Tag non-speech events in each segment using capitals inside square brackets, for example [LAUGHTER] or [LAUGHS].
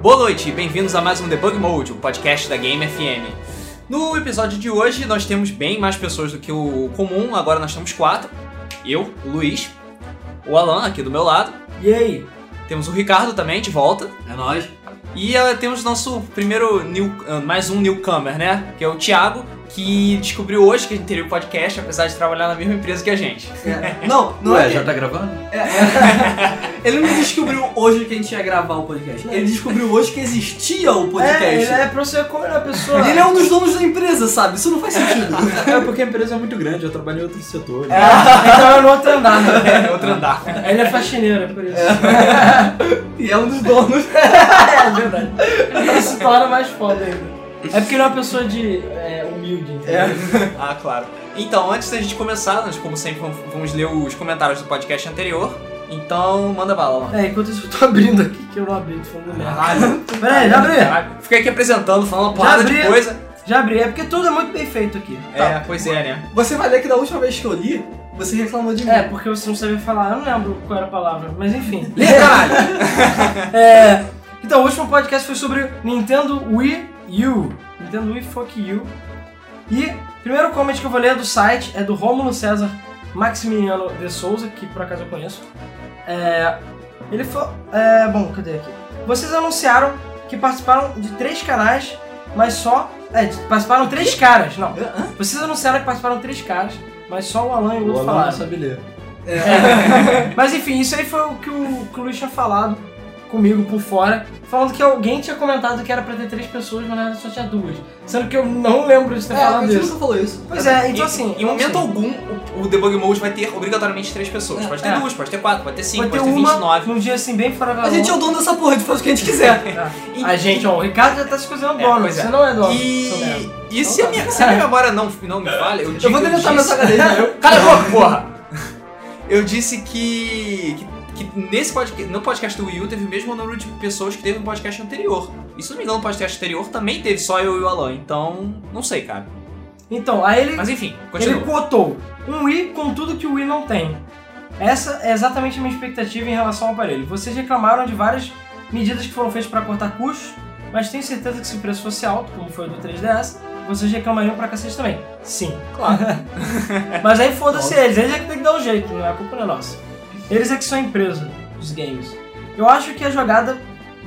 Boa noite bem-vindos a mais um Debug Mode, o podcast da Game FM. No episódio de hoje nós temos bem mais pessoas do que o comum, agora nós temos quatro. Eu, o Luiz, o Alan aqui do meu lado, E aí? temos o Ricardo também de volta. É nóis. E uh, temos nosso primeiro new, uh, mais um newcomer, né? Que é o Thiago, que descobriu hoje que a gente teria o podcast, apesar de trabalhar na mesma empresa que a gente. É, [LAUGHS] Não, não Ué, é. já tá gravando? é- é- [LAUGHS] Ele não descobriu hoje que a gente ia gravar o podcast. Ele descobriu hoje que existia o podcast. É, ele é pra você como é a pessoa. Ele é um dos donos da empresa, sabe? Isso não faz sentido. É porque a empresa é muito grande, eu trabalho em outros setores. É, então é no outro andar, né? É, outro andar. Ele é faxineiro, é por isso. [LAUGHS] e é um dos donos. É, verdade. Ele se torna mais foda ainda. É porque ele é uma pessoa de é, humilde, entendeu? [LAUGHS] Ah, claro. Então, antes da gente começar, nós, como sempre, vamos- ler os comentários do podcast anterior. Então, manda bala, mano. É, enquanto isso eu tô abrindo aqui, que eu não abri, tô falando merda. [LAUGHS] Pera aí, já abri. Caralho, Fiquei aqui apresentando, falando uma porrada de coisa. Já abri, é porque tudo é muito bem feito aqui. É, pois é, né? Você vai ler que da última vez que eu li, você reclamou de mim. É, porque você não sabia falar, eu não lembro qual era a palavra, mas enfim. Lê, caralho! [LAUGHS] É, então, o último podcast foi sobre Nintendo Wii U. Nintendo Wii Fuck You. E o primeiro comment que eu vou ler do site é do Rômulo César Maximiliano de Souza, que por acaso eu conheço. É, ele falou. É, bom, cadê aqui? Vocês anunciaram que participaram de três canais, mas só. É, de- participaram três caras, não. Vocês anunciaram que participaram de três caras, mas só o Alan e o outro Alan não falaram. sabe ler. É. [LAUGHS] Mas enfim, isso aí foi o que o, que o Luiz tinha falado comigo por fora, falando que alguém tinha comentado que era pra ter três pessoas, mas na verdade só tinha duas. Sendo que eu não lembro de ter É, falado você isso. nunca falou isso. Pois é, então Em- assim. Em momento sei. algum, o, o Debug Mode vai ter obrigatoriamente três pessoas. É, Pode ter é. duas, pode ter quatro, pode ter cinco, Vai pode ter uma 29. num dia assim bem fora da A gente é o dono dessa porra, a gente faz o que a gente quiser. [LAUGHS] É. A gente, ó, o Ricardo já tá se considerando É, dono, pois é. você não é dono. E, e se, a minha, se a minha [LAUGHS] memória não, não me falha, eu digo. Eu vou deletar meu HD. [LAUGHS] Eu... Cala a boca, porra! Eu disse que, que, nesse podcast, no podcast do Wii U teve o mesmo número de pessoas que teve no podcast anterior. E se não me engano, no podcast anterior também teve só eu e o Alan. Então, não sei, cara. Então, aí ele, Mas enfim, ele continua. cotou um Wii com tudo que o Wii não tem. Essa é exatamente a minha expectativa em relação ao aparelho. Vocês reclamaram de várias medidas que foram feitas para cortar custos, mas tenho certeza que se o preço fosse alto, como foi o do 3DS, vocês reclamariam pra cacete também. Sim. Claro. [LAUGHS] Mas aí foda-se eles, eles é que tem que dar um jeito, não é a culpa não é nossa. Eles é que são a empresa dos games. Eu acho que a jogada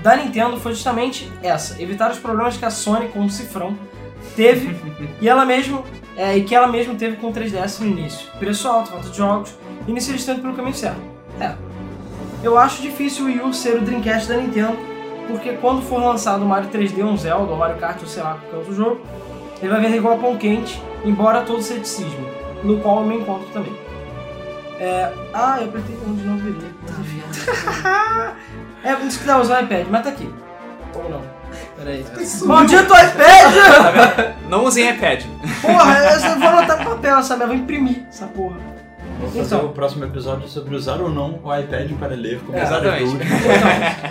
da Nintendo foi justamente essa, evitar os problemas que a Sony com o cifrão teve [LAUGHS] e ela mesmo é, e que ela mesmo teve com o 3DS no início. Preço alto, falta de jogos, e nisso eles estão pelo caminho certo. É. Eu acho difícil o Wii U ser o Dreamcast da Nintendo, porque quando for lançado o Mario 3D, um Zelda, ou Mario Kart, ou sei lá, qualquer outro jogo, ele vai vender igual a pão quente, embora todo ceticismo, no qual eu me encontro também. É... Ah, eu apertei onde não deveria. mas enfim. é, por isso que dá usar o iPad, mas tá aqui. Ou não. Peraí. Maldito iPad! Não usem iPad. Porra, eu vou anotar no papel, sabe? Eu vou imprimir essa porra. Vou fazer Então. o próximo episódio sobre usar ou não o iPad para ler com É. Então,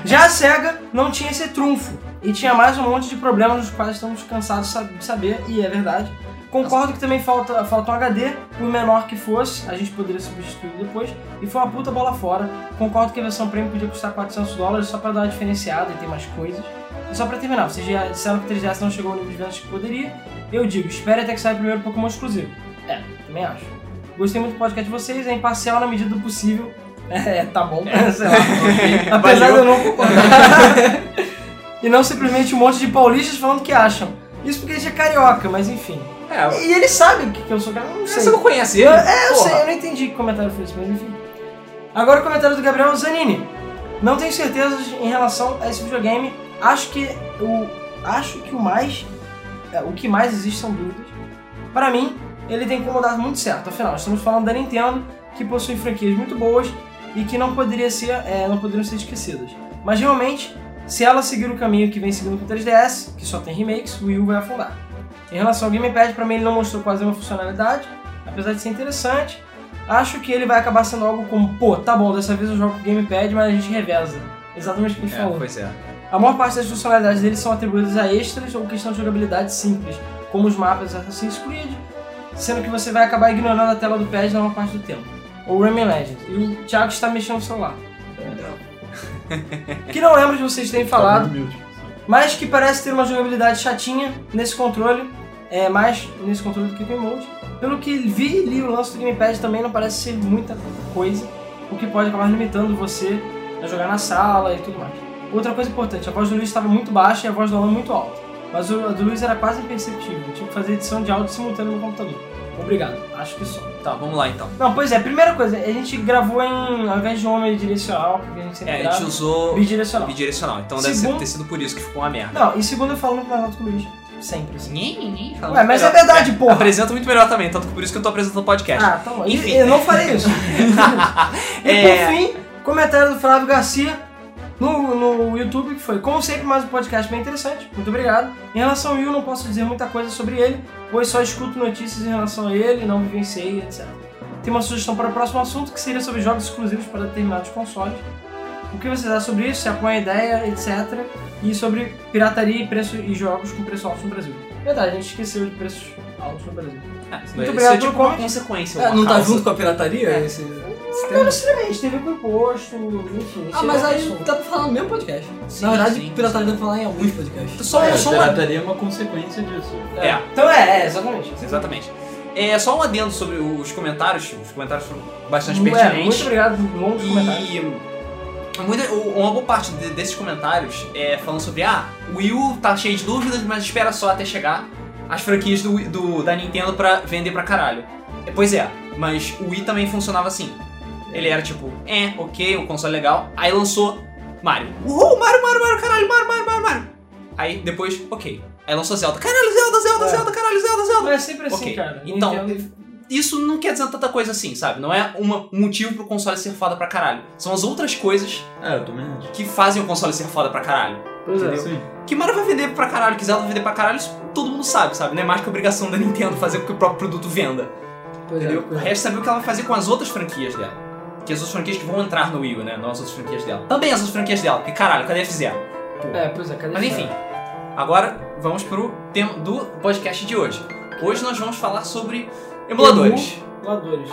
já a SEGA não tinha esse trunfo e tinha mais um monte de problemas dos quais estamos cansados de saber, e é verdade. Concordo que também falta, falta um HD, por menor que fosse, a gente poderia substituir depois, e foi uma puta bola fora. Concordo que a versão premium podia custar 400 dólares só pra dar uma diferenciada e ter mais coisas. E só pra terminar, vocês já disseram que o 3DS não chegou ao nível de vendas que poderia. Eu digo, espere até que saia primeiro o Pokémon exclusivo. É, também acho. Gostei muito do podcast de vocês, é imparcial na medida do possível. [LAUGHS] É, tá bom, [LAUGHS] sei lá. [LAUGHS] Apesar de eu não concordar. e não simplesmente um monte de paulistas falando que acham. Isso porque a gente é carioca, mas enfim. É, E eles sabem que, que eu sou eu não sei. você não conhece ele? É, eu Porra. sei, eu não entendi que comentário foi esse, mas enfim. Agora o comentário do Gabriel Zanini. Não tenho certezas em relação a esse videogame. Acho que o. Acho que o mais. é, o que mais existe são dúvidas. Para mim, ele tem incomodado muito certo. Afinal, estamos falando da Nintendo, que possui franquias muito boas e que não, poderia ser, é, não poderiam ser esquecidas. Mas realmente, se ela seguir o caminho que vem seguindo com o 3DS, que só tem remakes, o Wii U vai afundar. Em relação ao Gamepad, para mim ele não mostrou quase nenhuma funcionalidade, apesar de ser interessante. Acho que ele vai acabar sendo algo como, pô, tá bom, dessa vez eu jogo com o Gamepad, mas a gente reveza. Exatamente o que a gente É, falou. pois é. A maior parte das funcionalidades dele são atribuídas a extras ou questão de jogabilidade simples, como os mapas Assassin's Creed, sendo que você vai acabar ignorando a tela do pad na maior parte do tempo. Ou Rayman Legends. E o Thiago está mexendo no celular. Que não lembro de vocês terem Tá falado. mas que parece ter uma jogabilidade chatinha nesse controle, é mais nesse controle do que com o emote. Pelo que vi e li o lance do gamepad também não parece ser muita coisa, o que pode acabar limitando você a jogar na sala e tudo mais. Outra coisa importante, a voz do Luiz estava muito baixa e a voz do Alan muito alta, mas a do Luiz era quase imperceptível, tive que fazer edição de áudio simultâneo no computador. Obrigado, acho que só. Tá, vamos lá então. Não, pois é, primeira coisa, a gente gravou em, ao invés de omnidirecional, porque a gente sempre É, a grava, gente usou bidirecional. bidirecional, então deve Segundo- ter sido por isso que ficou uma merda. Não, e segundo eu falo muito mais alto que o Luiz, sempre assim. Ninguém, ninguém fala Ué, mas melhor. é verdade, porra. Apresenta muito melhor também, tanto que por isso que eu tô apresentando o podcast. Ah, tá bom. Enfim. Enfim, eu não farei isso. [LAUGHS] e É. por fim, comentário do Flávio Garcia no, no YouTube, que foi, como sempre, mais um podcast bem interessante. Muito obrigado. Em relação ao Will, não posso dizer muita coisa sobre ele, pois só escuto notícias em relação a ele, não vivenciei, etc. Tem uma sugestão para o próximo assunto, que seria sobre jogos exclusivos para determinados consoles. O que vocês acham sobre isso? Se apoia a ideia, etc. E sobre pirataria e, preço, e jogos com preço alto no Brasil. Verdade, a gente esqueceu de preços altos no Brasil. Isso Muito é obrigado tipo pelo uma comment. consequência. É, uma não tá causa. junto com a pirataria? É. Esse, Não necessariamente, teve com imposto, enfim. Ah, mas é aí assunto. dá pra falar no mesmo podcast. Sim, Na verdade, sim, pirataria dá pra falar em alguns podcasts. Só, É, só um pirataria é uma consequência disso. É, Então é, é, exatamente. exatamente. É só um adendo sobre os comentários. Os comentários foram bastante É, muito pertinentes. obrigado, longos comentários. Muita, uma boa parte de- desses comentários é falando sobre ah, o Wii U tá cheio de dúvidas, mas espera só até chegar as franquias do, do- da Nintendo pra vender pra caralho. É, Pois é, mas o Wii também funcionava assim. Ele era tipo, é, ok, um console legal. Aí lançou Mario. Uhul, Mario, Mario, Mario, caralho, Mario, Mario, Mario, Mario. Aí depois, ok. Aí lançou Zelda. Caralho, Zelda, Zelda, É. Zelda, caralho, Zelda, Zelda. Mas é sempre assim, Ok, cara. então, Nintendo- Isso não quer dizer tanta coisa assim, sabe? Não é uma- um motivo pro console ser foda pra caralho. São as outras coisas É, eu também acho. que fazem o console ser foda pra caralho. Pois é. entendeu? Sim. Que Mario vai vender pra caralho, que Zelda vai vender pra caralho, isso todo mundo sabe, sabe? Não é mais que obrigação da Nintendo fazer com que o próprio produto venda. Pois é, entendeu? é. Resta saber o que ela vai fazer com as outras franquias dela. Que as outras franquias que vão entrar no Wii U, né? Não as outras franquias dela. Também as outras franquias dela, porque caralho, cadê a F0? É, pois é, cadê Mas enfim, agora vamos pro tema do podcast de hoje. Hoje nós vamos falar sobre emuladores. Emuladores.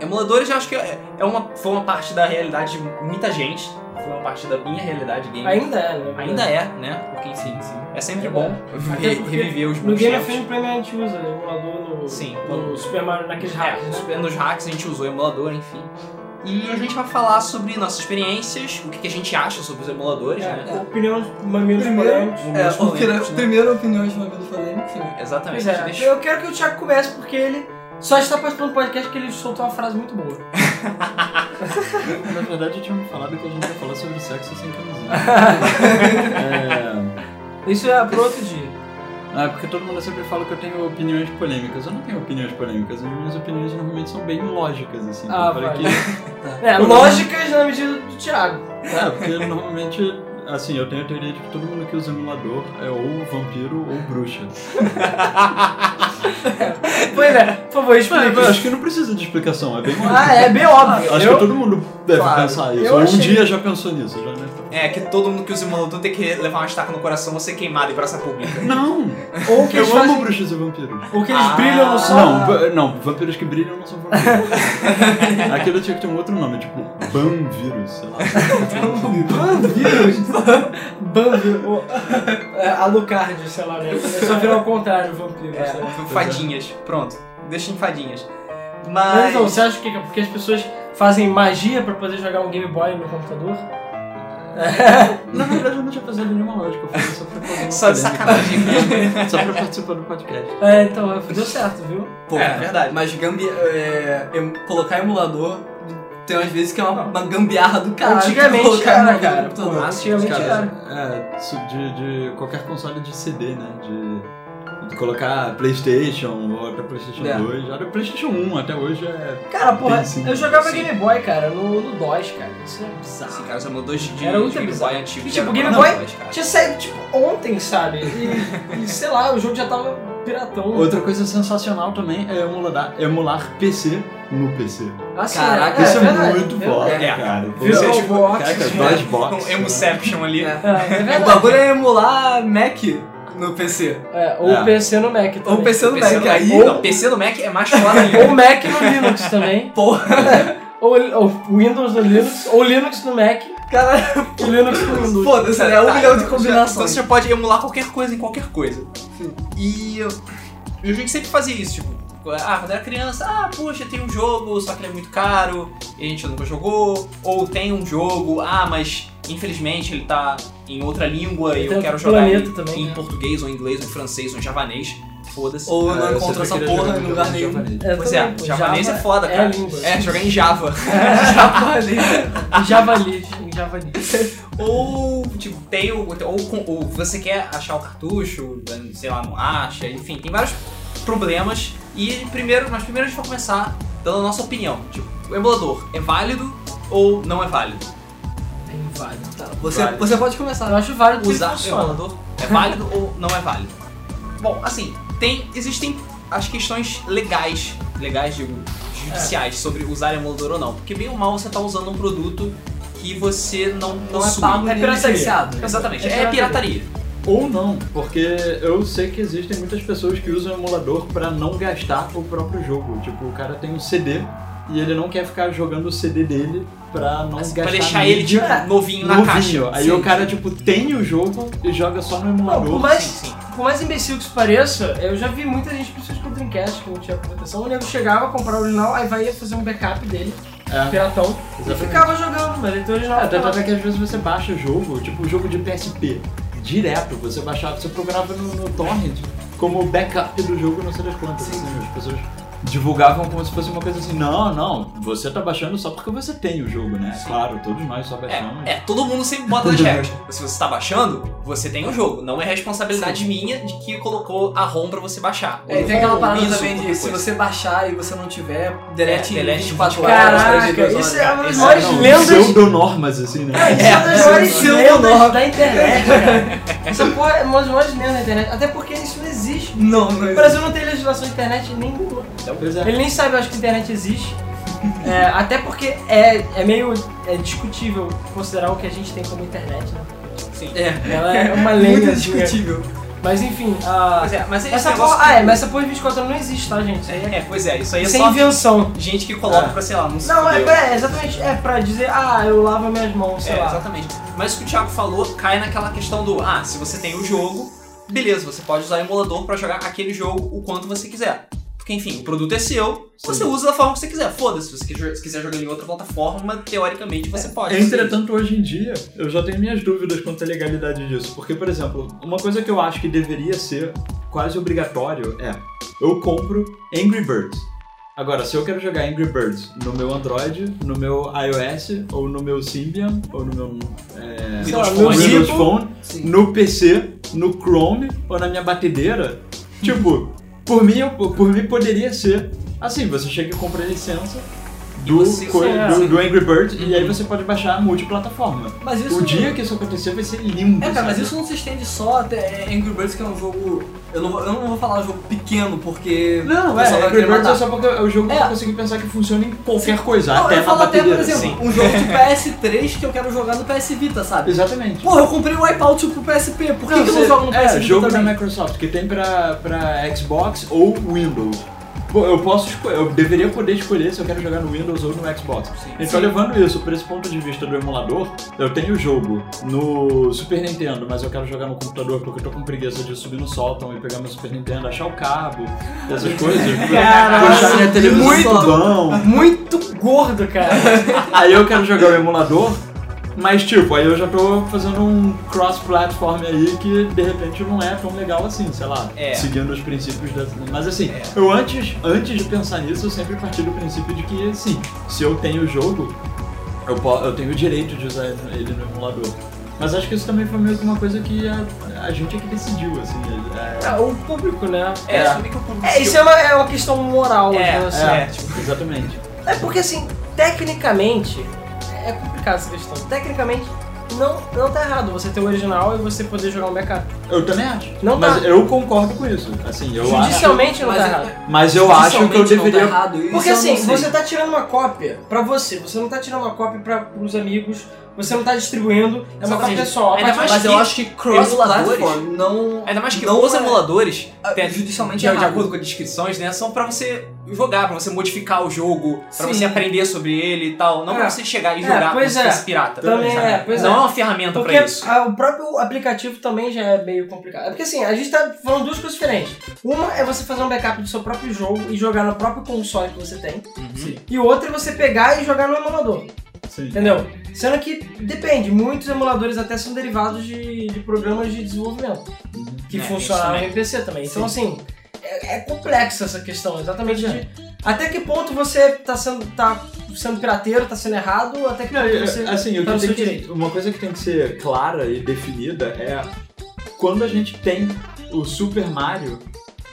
Emuladores eu acho que é é uma, foi uma parte da realidade de muita gente. Foi uma parte da minha realidade game. Ainda é, né? Ainda é, né? Porque enfim, é sempre É bom re- reviver os No bons Game of a gente usa emulador no, Sim. no Super Mario, naqueles hacks, né? É, nos hacks a gente usou emulador, enfim. E a gente vai falar sobre nossas experiências, o que, que a gente acha sobre os emuladores, né? É, opiniões mamilos Primeiro- polêmicos. É, opina- polêmicos, né? primeiro opiniões de vida falei, enfim. Exatamente. Pois é, Deixa- eu quero que o Thiago comece porque ele só está participando do podcast porque ele soltou uma frase muito boa. [LAUGHS] Na verdade, eu tinha falado que a gente ia falar sobre sexo sem camisinha. é... Isso é pro outro dia. Ah, porque todo mundo sempre fala que eu tenho opiniões polêmicas. Eu não tenho opiniões polêmicas, as minhas opiniões normalmente são bem lógicas, assim. Ah, eu falei vai. que... [LAUGHS] É, lógicas na medida do Thiago. É, porque normalmente, assim, eu tenho a teoria de que todo mundo que usa emulador é ou vampiro ou bruxa. [LAUGHS] Pois é, por favor, explica. eu acho que não precisa de explicação, é bem óbvio. Ah, é bem óbvio. Acho eu, que todo mundo deve Claro. pensar isso. Ou um achei- dia já pensou nisso, já, né? É, que todo mundo que usa emulador tem que levar uma estaca no coração ou ser queimado em praça pública. Não! Ou que Eu eles amo fazem, bruxas e vampiros. ou que eles Ah, brilham no sol. Não, não, vampiros que brilham não são vampiros. [LAUGHS] Aquilo tinha que ter um outro nome, tipo Banvírus, sei lá. Banvírus. [LAUGHS] Banvírus. [LAUGHS] Ou, é, Alucard, sei lá, né? É só virar ao contrário, vampiro. É, lá. fadinhas. Pronto. Deixa em fadinhas. Mas Mas. então, você acha que é porque as pessoas fazem magia pra poder jogar um Game Boy no computador? [LAUGHS] Na verdade, eu não tinha pensado em nenhuma lógica, eu falei só pra fazer uma Só de sacanagem mesmo. Só pra participar do podcast. É, então, deu certo, viu? Pô, É, verdade. Mas gambi é, em- colocar emulador tem umas vezes que é uma, uma gambiarra do caralho. Antigamente era, cara, pô. Antigamente Cara, é, de, de qualquer console de CD, né? De, de colocar Playstation ou até Playstation É. 2. Até Playstation 1 até hoje é... Cara, porra, eu jogava Sim. Game Boy, cara, no, no DOS, cara. Isso é bizarro. Esse cara, os emuladores de, Era de Game bizarro. Boy antigo. E, tipo, Game Boy cara. Tinha saído, tipo, ontem, sabe? E, e, sei lá, o jogo já tava piratão. Outra coisa sensacional também é emular, emular PC no PC. Assim, Caraca, Isso é, verdade, muito é foda, É. cara. Virtual Você, tipo, Box. Caraca, é, box. Um Emuception ali. É. é O bagulho é emular Mac no PC. É, ou É. PC no Mac também. Ou PC no PC Mac. no Aí, Mac. Não, PC no Mac é mais foda [LAUGHS] ainda. Ou Mac no Linux também. [LAUGHS] porra. [LAUGHS] Ou, ou Windows no Linux. Ou Linux no Mac. Cara, Que Linux com Windows. foda-se, né? Um Tá, milhão de então combinações. você já pode emular qualquer coisa em qualquer coisa. E eu- e a gente sempre fazia isso, tipo, ah, quando era criança, ah, puxa, tem um jogo, só que ele é muito caro, e a gente nunca jogou. Ou tem um jogo, ah, mas infelizmente ele tá em outra língua e eu quero jogar em, também, em né? português, ou em inglês, ou em francês, ou em javanês. Foda-se. Ou Ah, não encontra essa porra em lugar nenhum. japonês. É, Pois é, javanês Java é foda, É a cara. língua. É, jogar em Java. [LAUGHS] Em Javali. Em Javali. Ou, tipo, tem o. Ou, ou você quer achar o cartucho, sei lá, não acha, enfim, tem vários problemas. E primeiro, mas primeiro a gente vai começar dando a nossa opinião. Tipo, o emulador é válido ou não é válido? É inválido. Tá, você, Vale. você pode começar. Eu acho válido Usar o emulador é válido ou não é válido? Bom, assim, tem. Existem as questões legais, legais, digo, judiciais, sobre usar emulador ou não. Porque bem ou mal você tá usando um produto que você não, Não é possui. pago É pirataria. Exatamente, É é pirataria. Ou não, porque eu sei que existem muitas pessoas que usam o emulador pra não gastar o próprio jogo. Tipo, o cara tem um CD e ele não quer ficar jogando o CD dele pra não Assim, gastar pra deixar ele, mídia tipo, novinho na novinho. caixa. Aí Sim, o cara, sim. tipo, tem o jogo e joga só no Não, emulador. por mais, Sim, por mais imbecil que isso pareça, eu já vi muita gente, principalmente com o Dreamcast, que não tinha proteção, o nego chegava, comprava o original, aí vai fazer um backup dele, É, piratão, e exatamente. ficava jogando, mas ele tem o original. É, tanto ficava- é que às vezes você baixa o jogo, tipo o jogo de PSP, direto, você baixava, você programava no, no torrent como backup do jogo, não sei das quantas, Sim. assim, as pessoas divulgavam como se fosse uma coisa assim, não, não, você tá baixando só porque você tem o jogo, né? Claro, todos nós só baixamos. É, é, todo mundo sempre bota nas [LAUGHS] regras. Se você tá baixando, você tem o jogo. Não é responsabilidade minha de que colocou a ROM pra você baixar. É, tem aquela parada também de se você baixar e você não tiver, delete, É, em delete 24 em horas. Caraca, 32 isso é uma das maiores não, lendas. pseudonormas, assim, né? Isso é uma das É, maiores lendas da internet, cara. Essa porra é uma das maiores lendas da internet. Até porque isso não existe. Não, não O Brasil não tem legislação de internet nenhuma. É. Ele nem sabe, eu acho que a internet existe. É, até porque é, é meio é discutível considerar o que a gente tem como internet, né? Sim. É, Ela é [LAUGHS] uma muito lenda. discutível. Mas enfim, a... Pois é, mas essa negócio. Ah, que- é, mas essa porra de 24 horas não existe, tá, gente? Isso aí é, É, pois é, isso aí é isso é só invenção. gente que coloca É. pra, sei lá, não se Não, é, é exatamente. É pra dizer, ah, eu lavo minhas mãos, sei É, lá. exatamente. Mas o que o Thiago falou cai naquela questão do, ah, se você tem o jogo, beleza, você pode usar o emulador pra jogar aquele jogo o quanto você quiser. Porque, enfim, o produto é seu, você usa da forma que você quiser. Foda-se, se você quiser- se quiser jogar em outra plataforma, teoricamente você pode. Entretanto, hoje em dia, eu já tenho minhas dúvidas quanto à legalidade disso. Porque, por exemplo, uma coisa que eu acho que deveria ser quase obrigatório é: eu compro Angry Birds. Agora, se eu quero jogar Angry Birds no meu Android, no meu iOS, ou no meu Symbian, ou no meu é, Windows meu Phone. Windows. Phone, Sim. no PC, no Chrome ou na minha batedeira, [LAUGHS] tipo, por mim, por mim poderia ser. Assim, você chega e compra licença do, você- co- é. do, do Angry Birds e Uhum. aí você pode baixar multiplataforma. Mas isso O dia que isso acontecer vai ser lindo. É, cara, mas isso não se estende só até Angry Birds, que é um jogo. Eu não, vou- eu não vou falar um jogo pequeno, porque. Não, é, Angry Birds matar. é só porque é o jogo que É. eu consegui pensar que funciona em qualquer coisa, Não, até eu falo até, por exemplo, sim. um jogo de [LAUGHS] PS3 que eu quero jogar no PS Vita, sabe? Exatamente. Porra, eu comprei o Wipeout pro PSP, por que, que eu não você- jogo no é, PS Vita jogo também? da Microsoft, que tem pra, pra Xbox ou Windows. Pô, eu posso esco- eu deveria poder escolher se eu quero jogar no Windows ou no Xbox. Então, levando isso por esse ponto de vista do emulador, eu tenho o jogo no Super Nintendo, mas eu quero jogar no computador porque eu tô com preguiça de subir no sótão e pegar meu Super Nintendo, achar o cabo, essas coisas. [LAUGHS] Puxar minha televisão muito. Muito gordo, cara. [LAUGHS] Aí eu quero jogar o emulador, mas tipo, aí eu já tô fazendo um cross-platform aí que de repente não é tão legal assim, sei lá, É. seguindo os princípios da. Mas assim, É. eu antes, antes de pensar nisso, eu sempre parti do princípio de que, sim, se eu tenho o jogo, eu, eu tenho o direito de usar ele no emulador. Mas acho que isso também foi meio que uma coisa que a, a gente é que decidiu, assim. É, É, o público, né? É, É. que eu É, isso é uma, é uma questão moral, É, né, assim. é, tipo- exatamente. É porque assim, tecnicamente, é complicado essa questão. Tecnicamente, não, não tá errado você ter o original e você poder jogar um backup. Eu também acho. Não mas tá. eu concordo com isso. Assim, eu acho. Judicialmente não mas tá é- errado. Mas eu acho que eu não deveria. Tá errado, Porque não assim, você tá tirando uma cópia pra você, você não tá tirando uma cópia pra, pros amigos, você não tá distribuindo, é uma Exatamente. pessoal. Ainda mais Mas eu que acho que cross-platform não. Ainda mais que não os é- emuladores, Ah, tem- judicialmente de, de acordo com as descrições, né, são pra você jogar, pra você modificar o jogo, pra Sim. você aprender sobre ele e tal. Não pra É. você chegar e É, jogar pois como se é. fosse pirata. Também sabe? é, pois não é. é uma ferramenta Porque pra isso. a- o próprio aplicativo também já é meio complicado. É porque assim, a gente tá falando duas coisas diferentes. Uma é você fazer um backup do seu próprio jogo e jogar no próprio console que você tem. Uhum. E outra é você pegar e jogar no emulador. Sim. Entendeu? Sendo que depende, muitos emuladores até são derivados de, de programas de desenvolvimento que É, funcionaram isso em PC também. Então, assim, é, é complexa essa questão, exatamente de até que ponto você tá sendo, tá sendo pirateiro, tá sendo errado, até que Não, ponto eu- você assim, o tá que no seu que- direito. uma coisa que tem que ser clara e definida é quando a gente tem o Super Mario,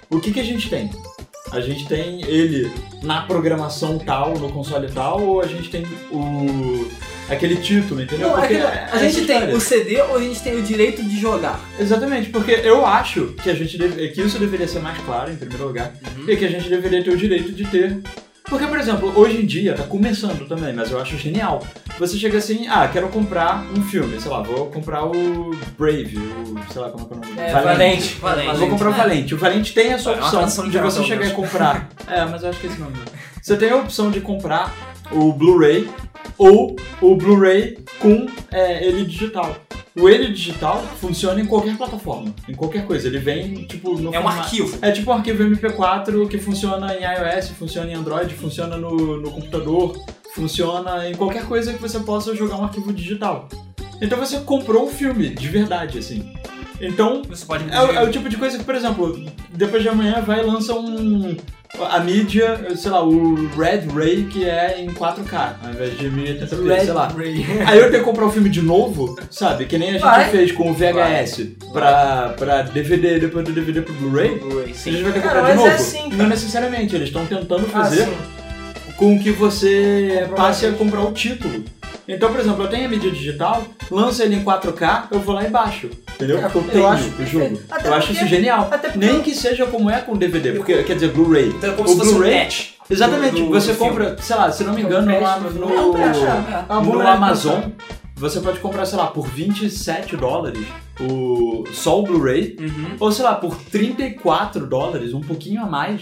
o que, que a gente tem? A gente tem ele na programação tal, no console tal, ou a gente tem o aquele título, entendeu? Não, Porque que é a gente tem o CD ou a gente tem o direito de jogar? Exatamente, porque eu acho que a gente deve, que isso deveria ser mais claro em primeiro lugar Uhum. e que a gente deveria ter o direito de ter. Porque, por exemplo, hoje em dia, tá começando também, mas eu acho genial. Você chega assim, ah, quero comprar um filme, sei lá, vou comprar o Brave, o, sei lá como é que é o nome. É, Valente. Valente. Vou comprar o Valente. O Valente tem essa É opção tradução de você chegar e comprar. [LAUGHS] É, mas eu acho que esse nome. não. Você tem a opção de comprar o Blu-ray ou o Blu-ray com é, ele digital. O ele digital funciona em qualquer plataforma, em qualquer coisa. Ele vem, tipo, no É um arquivo. É tipo um arquivo MP4 que funciona em iOS, funciona em Android, funciona no, no computador, funciona em qualquer coisa que você possa jogar um arquivo digital. Então você comprou um filme, de verdade, assim. Então, Você pode é, o- é o tipo de coisa que, por exemplo, depois de amanhã vai e lança um. A mídia, sei lá, o Red Ray, que é em 4K, ao invés de 1080p, sei lá. [LAUGHS] Aí eu tenho que comprar o filme de novo, sabe? Que nem a gente Vai. fez com o VHS pra, pra DVD, depois do DVD pro Blu-ray. Blu-ray, A sim. gente vai ter que Cara, comprar de mas é novo? assim, cara. Não necessariamente, eles estão tentando Ah, fazer sim. com que você passe a comprar o título. Então, por exemplo, eu tenho a mídia digital, lança ele em 4K, eu vou lá e baixo. Entendeu? É, eu acho o jogo. Eu acho isso genial. até porque- Nem que seja como é com DVD, porque quer dizer, Blu-ray. Então é como O se fosse um Blu-ray- patch. Exatamente, do- você do filme. compra, sei lá, se não me engano, É um lá patch, no, é um é. Uma no maneira de Amazon, você pode comprar, sei lá, por 27 dólares o, só o Blu-ray, Uhum. ou sei lá, por 34 dólares, um pouquinho a mais.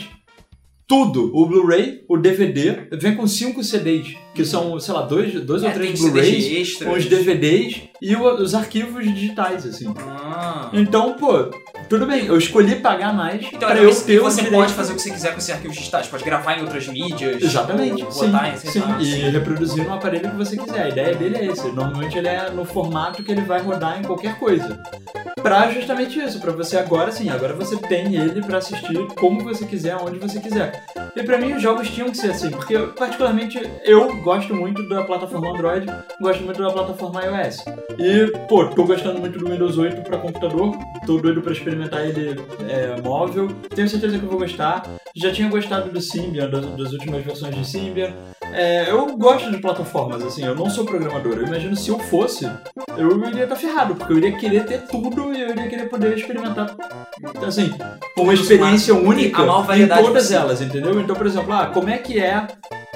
Tudo, o Blu-ray, o DVD, vem com 5 CDs, que são, sei lá, dois, dois É, ou três Blu-rays, os DVDs e o- os arquivos digitais, assim. Ah. Então, pô, tudo bem, eu escolhi pagar mais Então, pra eu eu ter você direito. pode fazer o que você quiser com esses arquivos digitais. Pode gravar em outras mídias. Exatamente, sim, Botar em sim. E reproduzir no aparelho que você quiser. A ideia dele é esse. Normalmente ele é no formato que ele vai rodar em qualquer coisa. Pra justamente isso, pra você agora sim, agora você tem ele pra assistir como você quiser, onde você quiser. E pra mim os jogos tinham que ser assim, porque particularmente eu gosto muito da plataforma Android, gosto muito da plataforma iOS. E, pô, tô gostando muito do Windows 8 pra computador, tô doido pra experimentar ele é, móvel, tenho certeza que eu vou gostar. Já tinha gostado do Symbian, das, das últimas versões de Symbian. É, eu gosto de plataformas, assim, eu não sou programador. Eu imagino se eu fosse, eu iria estar ferrado, porque eu iria querer ter tudo e eu iria querer poder experimentar, assim, uma experiência única a maior em todas possível. elas, entendeu? Então, por exemplo, ah, como é que é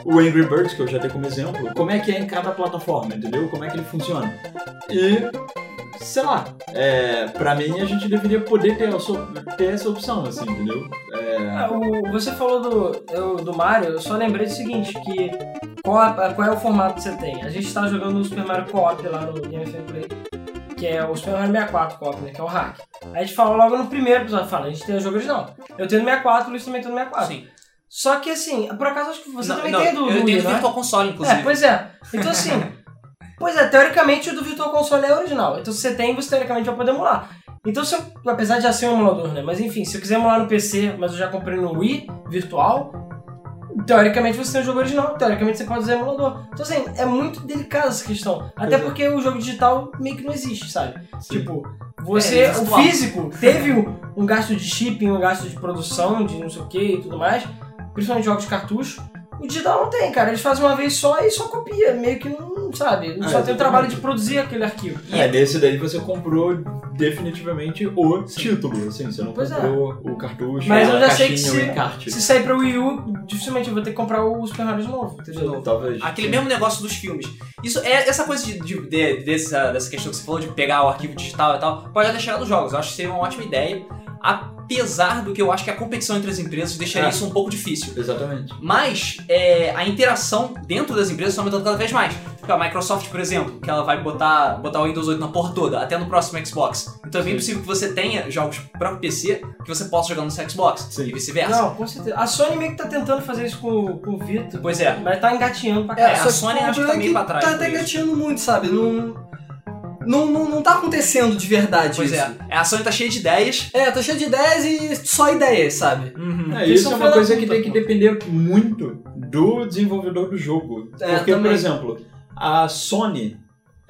o Angry Birds, que eu já dei como exemplo, como é que é em cada plataforma, entendeu? Como é que ele funciona. E, sei lá, é, pra mim a gente deveria poder ter, essa- ter essa opção, assim, entendeu? É, Ah, o- você falou do, eu- do Mario, eu só lembrei do seguinte, que qual, é- qual é o formato que você tem? A gente tá jogando o Super Mario Co-op lá no Game Play, que é o Super Mario 64 Co-op, né, que é o hack. Aí a gente falou logo no primeiro episódio, fala, a gente tem o jogo original. Eu tenho no 64, o Luiz também tem no 64. Sim. Só que assim, por acaso acho que você não, também não, tem do, Eu do tenho Wii, do não é? Virtual Console, inclusive. É, pois é. Então assim, [LAUGHS] pois é, teoricamente o do Virtual Console é original. Então se você tem, você teoricamente vai poder emular. Então se eu, apesar de já ser um emulador, né? Mas enfim, se eu quiser emular no PC, mas eu já comprei no Wii virtual, teoricamente você tem o jogo original, teoricamente você pode usar emulador. Então assim, é muito delicada essa questão. Até é. porque o jogo digital meio que não existe, sabe? Sim. Tipo, você, É, o físico, teve um, um gasto de shipping, um gasto de produção, de não sei o que e tudo mais, principalmente jogos de cartucho. O digital não tem, cara. Eles fazem uma vez só e só copia. Meio que não, sabe? Só tem o trabalho de produzir aquele arquivo. É, nesse daí você comprou definitivamente o título, assim, você não Pois é. comprou o cartucho, Mas a eu já sei que caixinha, se-. Se sair pra Wii U, dificilmente eu vou ter que comprar o Super Mario de novo? Talvez. Aquele mesmo negócio dos filmes. Isso é essa coisa de, de- de- dessa, dessa questão que você falou de pegar o arquivo digital e tal, pode até chegar nos jogos. Eu acho que seria uma ótima ideia. Apesar do que eu acho que a competição entre as empresas deixaria É. isso um pouco difícil. Exatamente. Mas é, a interação dentro das empresas está aumentando cada vez mais. Tipo, a Microsoft, por exemplo, que ela vai botar, botar o Windows 8 na porra toda, até no próximo Xbox. Então é bem Sim. possível que você tenha jogos para o PC que você possa jogar no seu Xbox Sim. e vice-versa. Não, com certeza. A Sony meio que tá tentando fazer isso com, com o Vita, Pois é. mas tá engatinhando pra É, caralho. a só Sony acho que tá é meio pra trás Tá até isso. gatinhando muito, sabe? Não, não, não, não tá acontecendo de verdade Pois isso. é. A Sony tá cheia de ideias. É, tá cheio de ideias e só ideias, sabe? Uhum. É, isso é uma coisa que tem que depender muito do desenvolvedor do jogo. É, Porque, por também. exemplo, a Sony,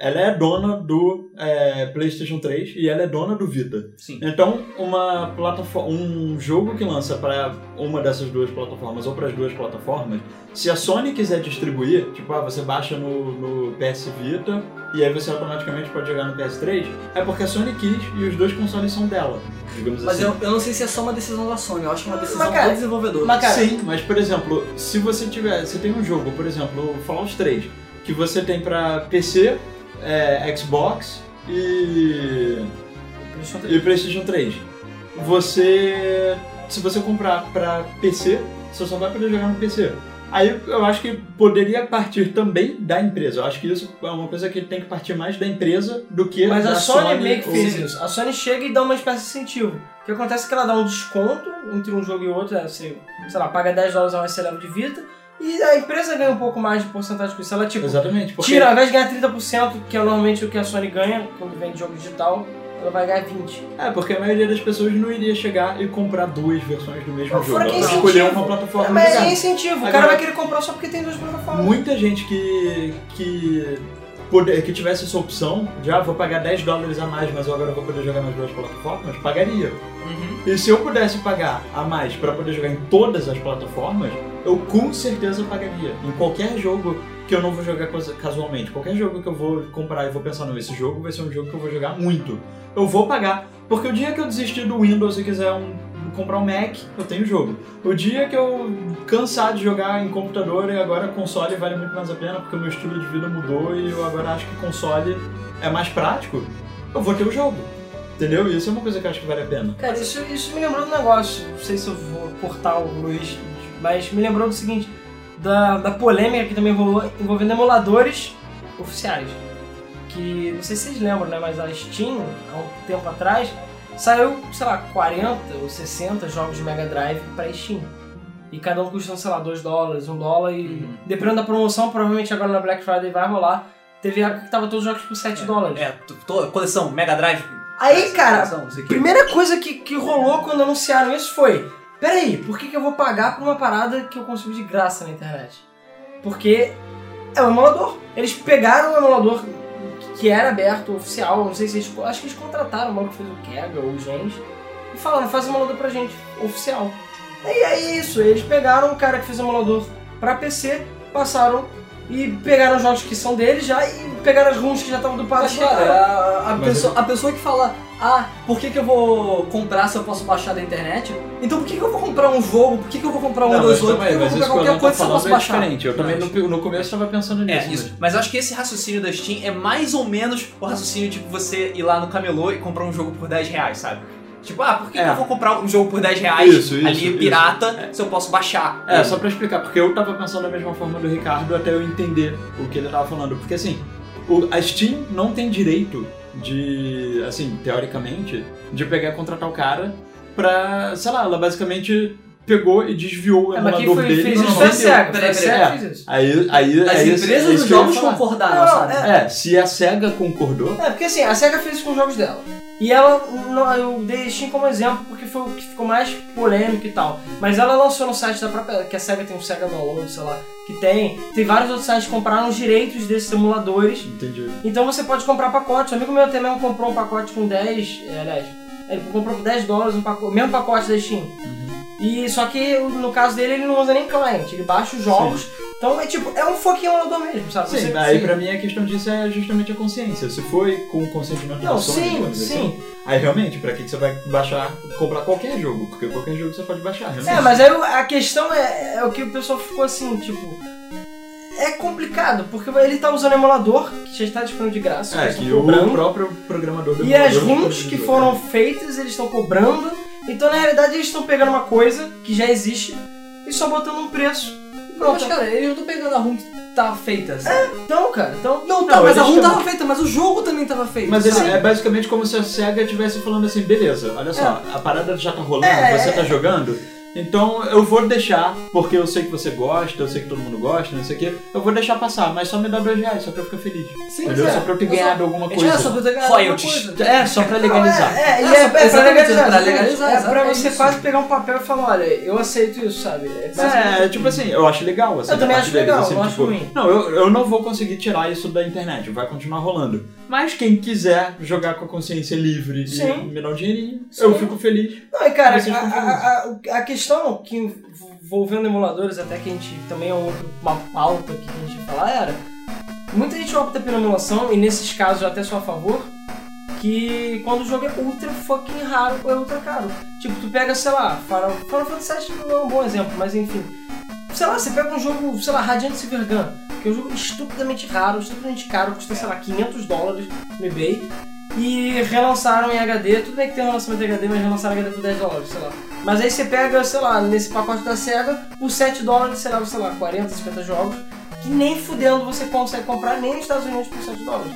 ela é dona do é, PlayStation 3 e ela é dona do Vita. Sim. Então, uma plataforma, um jogo que lança para uma dessas duas plataformas ou para as duas plataformas, se a Sony quiser distribuir, tipo, ah, você baixa no, no PS Vita e aí você automaticamente pode jogar no PS3, é porque a Sony quis e os dois consoles são dela, digamos Mas assim. eu, eu não sei se é só uma decisão da Sony, eu acho que é uma decisão Mas, cara, do desenvolvedor. mas, cara, Sim, mas por exemplo, se você tiver, você tem um jogo, por exemplo, o Fallout 3, que você tem pra PC, é, Xbox e, e PlayStation 3. Você, se você comprar pra PC, você só vai poder jogar no PC. Aí eu acho que poderia partir também da empresa. Eu acho que isso é uma coisa que tem que partir mais da empresa do que Mas da a Sony, meio que fez isso. A Sony chega e dá uma espécie de incentivo. O que acontece é que ela dá um desconto entre um jogo e outro. né? Você, sei lá, paga 10 dólares a mais você leva de Vita. E a empresa ganha um pouco mais de porcentagem com isso. Ela, tipo, Exatamente. Porque tira, ao invés de ganhar 30%, que é normalmente o que a Sony ganha quando vende jogo digital, ela vai ganhar 20%. É, porque a maioria das pessoas não iria chegar e comprar duas versões do mesmo jogo. fora Ela que vai incentivo. escolher uma plataforma Mas e é incentivo. O Agora- cara vai querer comprar só porque tem duas plataformas. Muita gente que, que, poder, que tivesse essa opção, já vou pagar 10 dólares a mais, mas eu agora vou poder jogar nas duas plataformas, pagaria. Uhum. E se eu pudesse pagar a mais para poder jogar em todas as plataformas, eu com certeza pagaria. Em qualquer jogo que eu não vou jogar casualmente, qualquer jogo que eu vou comprar e vou pensar, não, esse jogo vai ser um jogo que eu vou jogar muito. Eu vou pagar. Porque o dia que eu desistir do Windows e quiser um- comprar um Mac, eu tenho jogo. O dia que eu cansar de jogar em computador e agora console vale muito mais a pena porque o meu estilo de vida mudou e eu agora acho que console é mais prático, eu vou ter o jogo. Entendeu? Isso é uma coisa que eu acho que vale a pena. Cara, isso, isso me lembrou do negócio. Não sei se eu vou cortar o Luiz, mas me lembrou do seguinte: da, da polêmica que também rolou envolvendo emuladores oficiais. Que não sei se vocês lembram, né? Mas a Steam, há um tempo atrás, saiu, sei lá, 40 ou 60 jogos de Mega Drive pra Steam. E cada um custando, sei lá, 2 dólares, 1 dólar. E Uhum. dependendo da promoção, provavelmente agora na Black Friday vai rolar. Teve época que tava todos os jogos por 7 dólares. É, t- to- coleção Mega Drive. Aí, cara, coleção, o quê. Primeira coisa que, que rolou quando anunciaram isso foi: peraí, por que, que eu vou pagar por uma parada que eu consigo de graça na internet? Porque é um emulador. Eles pegaram um emulador que era aberto, oficial, não sei se eles. Acho que eles contrataram o maluco que fez o Kega ou o Gens e falaram: faz um emulador pra gente, oficial. E é isso, eles pegaram o cara que fez o emulador pra PC, passaram e pegaram os jogos que são deles já e pegaram as runs que já estavam do Mas, parque. cara, a, a Mas pessoa, a pessoa que fala, ah, por que, que eu vou comprar se eu posso baixar da internet? Então por que, que eu vou comprar um jogo? Por que, que eu vou comprar um Não, Windows mas 8? Por que, eu vou comprar qualquer coisa se eu posso é baixar? diferente. Eu também no, no começo tava pensando nisso. É, isso. Mas acho que esse raciocínio da Steam é mais ou menos o raciocínio tipo você ir lá no camelô e comprar um jogo por 10 reais, sabe? Tipo, ah, por que, É. que eu vou comprar um jogo por 10 reais Isso, isso, ali isso. pirata se eu posso baixar? É, só pra explicar, porque eu tava pensando da mesma forma do Ricardo até eu entender o que ele tava falando. Porque assim, a Steam não tem direito de, assim, teoricamente, de pegar e contratar o cara pra, sei lá, ela basicamente pegou e desviou o É, mas quem emulador foi, dele. fez isso não foi a vendeu. SEGA. Foi Peraí, a peraí, SEGA é. que fez isso. Aí, aí, As é isso- empresas é dos jogos concordaram, Não, sabe? É, se a SEGA concordou, É, porque assim, a SEGA fez isso com os jogos dela. E ela, eu dei Steam como exemplo porque foi o que ficou mais polêmico e tal. Mas ela lançou no site da própria, que a SEGA tem um SEGA Download, sei lá, que tem. Tem vários outros sites que compraram os direitos desses emuladores. entendi. Então você pode comprar pacotes. Um amigo meu até mesmo comprou um pacote com 10, é, aliás, ele comprou por 10 dólares um pacote, o mesmo pacote da Steam. E só que no caso dele ele não usa nem client, ele baixa os jogos. Então é tipo, é um foquinho emulador mesmo, sabe? Sim, Você- aí sim. pra mim a questão disso é justamente a consciência. Se foi com o consentimento Não, da Sony, sim, dizer sim. assim, aí realmente, pra que você vai baixar, comprar qualquer jogo? Porque qualquer jogo você pode baixar, realmente. É, mas aí a questão é, é o que o pessoal ficou assim, tipo. É complicado, porque ele tá usando emulador, que já está disponível de graça, É, que o próprio programador do E as runs que foram né? feitas, eles estão cobrando. Então, na realidade, eles estão pegando uma coisa que já existe e só botando um preço. Não, mas Pronto. cara, eu não tô pegando a ROM que tá feita, sabe? Então, cara, então. Não, tá, Não, mas a eles ROM tava feita, mas o jogo também tava feito. Mas sabe? é basicamente como se a SEGA estivesse falando assim, beleza, olha só, a parada já tá rolando, É, você é. tá jogando, então eu vou deixar, porque eu sei que você gosta, eu sei que todo mundo gosta, não sei o quê, eu vou deixar passar, mas só me dá dois reais, só pra eu ficar feliz. Sim, entendeu? é. Só pra eu ter Eu só- ganhado alguma É, coisa. só pra eu ter ganhado Royalties. alguma coisa. É, só pra legalizar. É, é, É, é, só- é pra exatamente, legalizar. pra legalizar, É pra você quase pegar um papel e falar, olha, eu aceito isso, sabe? É É, tipo assim, eu acho legal assim, Eu também acho legal, deles, assim, não acho tipo, ruim. Não, eu, eu não vou conseguir tirar isso da internet, vai continuar rolando. Mas quem quiser jogar com a consciência livre Sim. e me dar um dinheirinho, Sim. eu fico feliz. Não, e cara, a, a, a, a questão que envolvendo emuladores, até que a gente também é um uma pauta que a gente ia falar, era. Muita gente opta pela emulação, e nesses casos até sou a favor, que quando o jogo é ultra fucking raro ou é ultra caro. Tipo, tu pega, sei lá, Final, Final Fantasy VII não é um bom exemplo, mas enfim. Sei lá, você pega um jogo, sei lá, Radiant Silver Gun, que é um jogo estupidamente raro, estupidamente caro, custa, sei lá, 500 dólares no eBay. E relançaram em HD, tudo bem que tem um lançamento em HD, mas relançaram em HD por 10 dólares, sei lá. Mas aí você pega, sei lá, nesse pacote da SEGA, por 7 dólares, sei lá, sei lá, 40, 50 jogos, que nem fudendo você consegue comprar nem nos Estados Unidos por 7 dólares.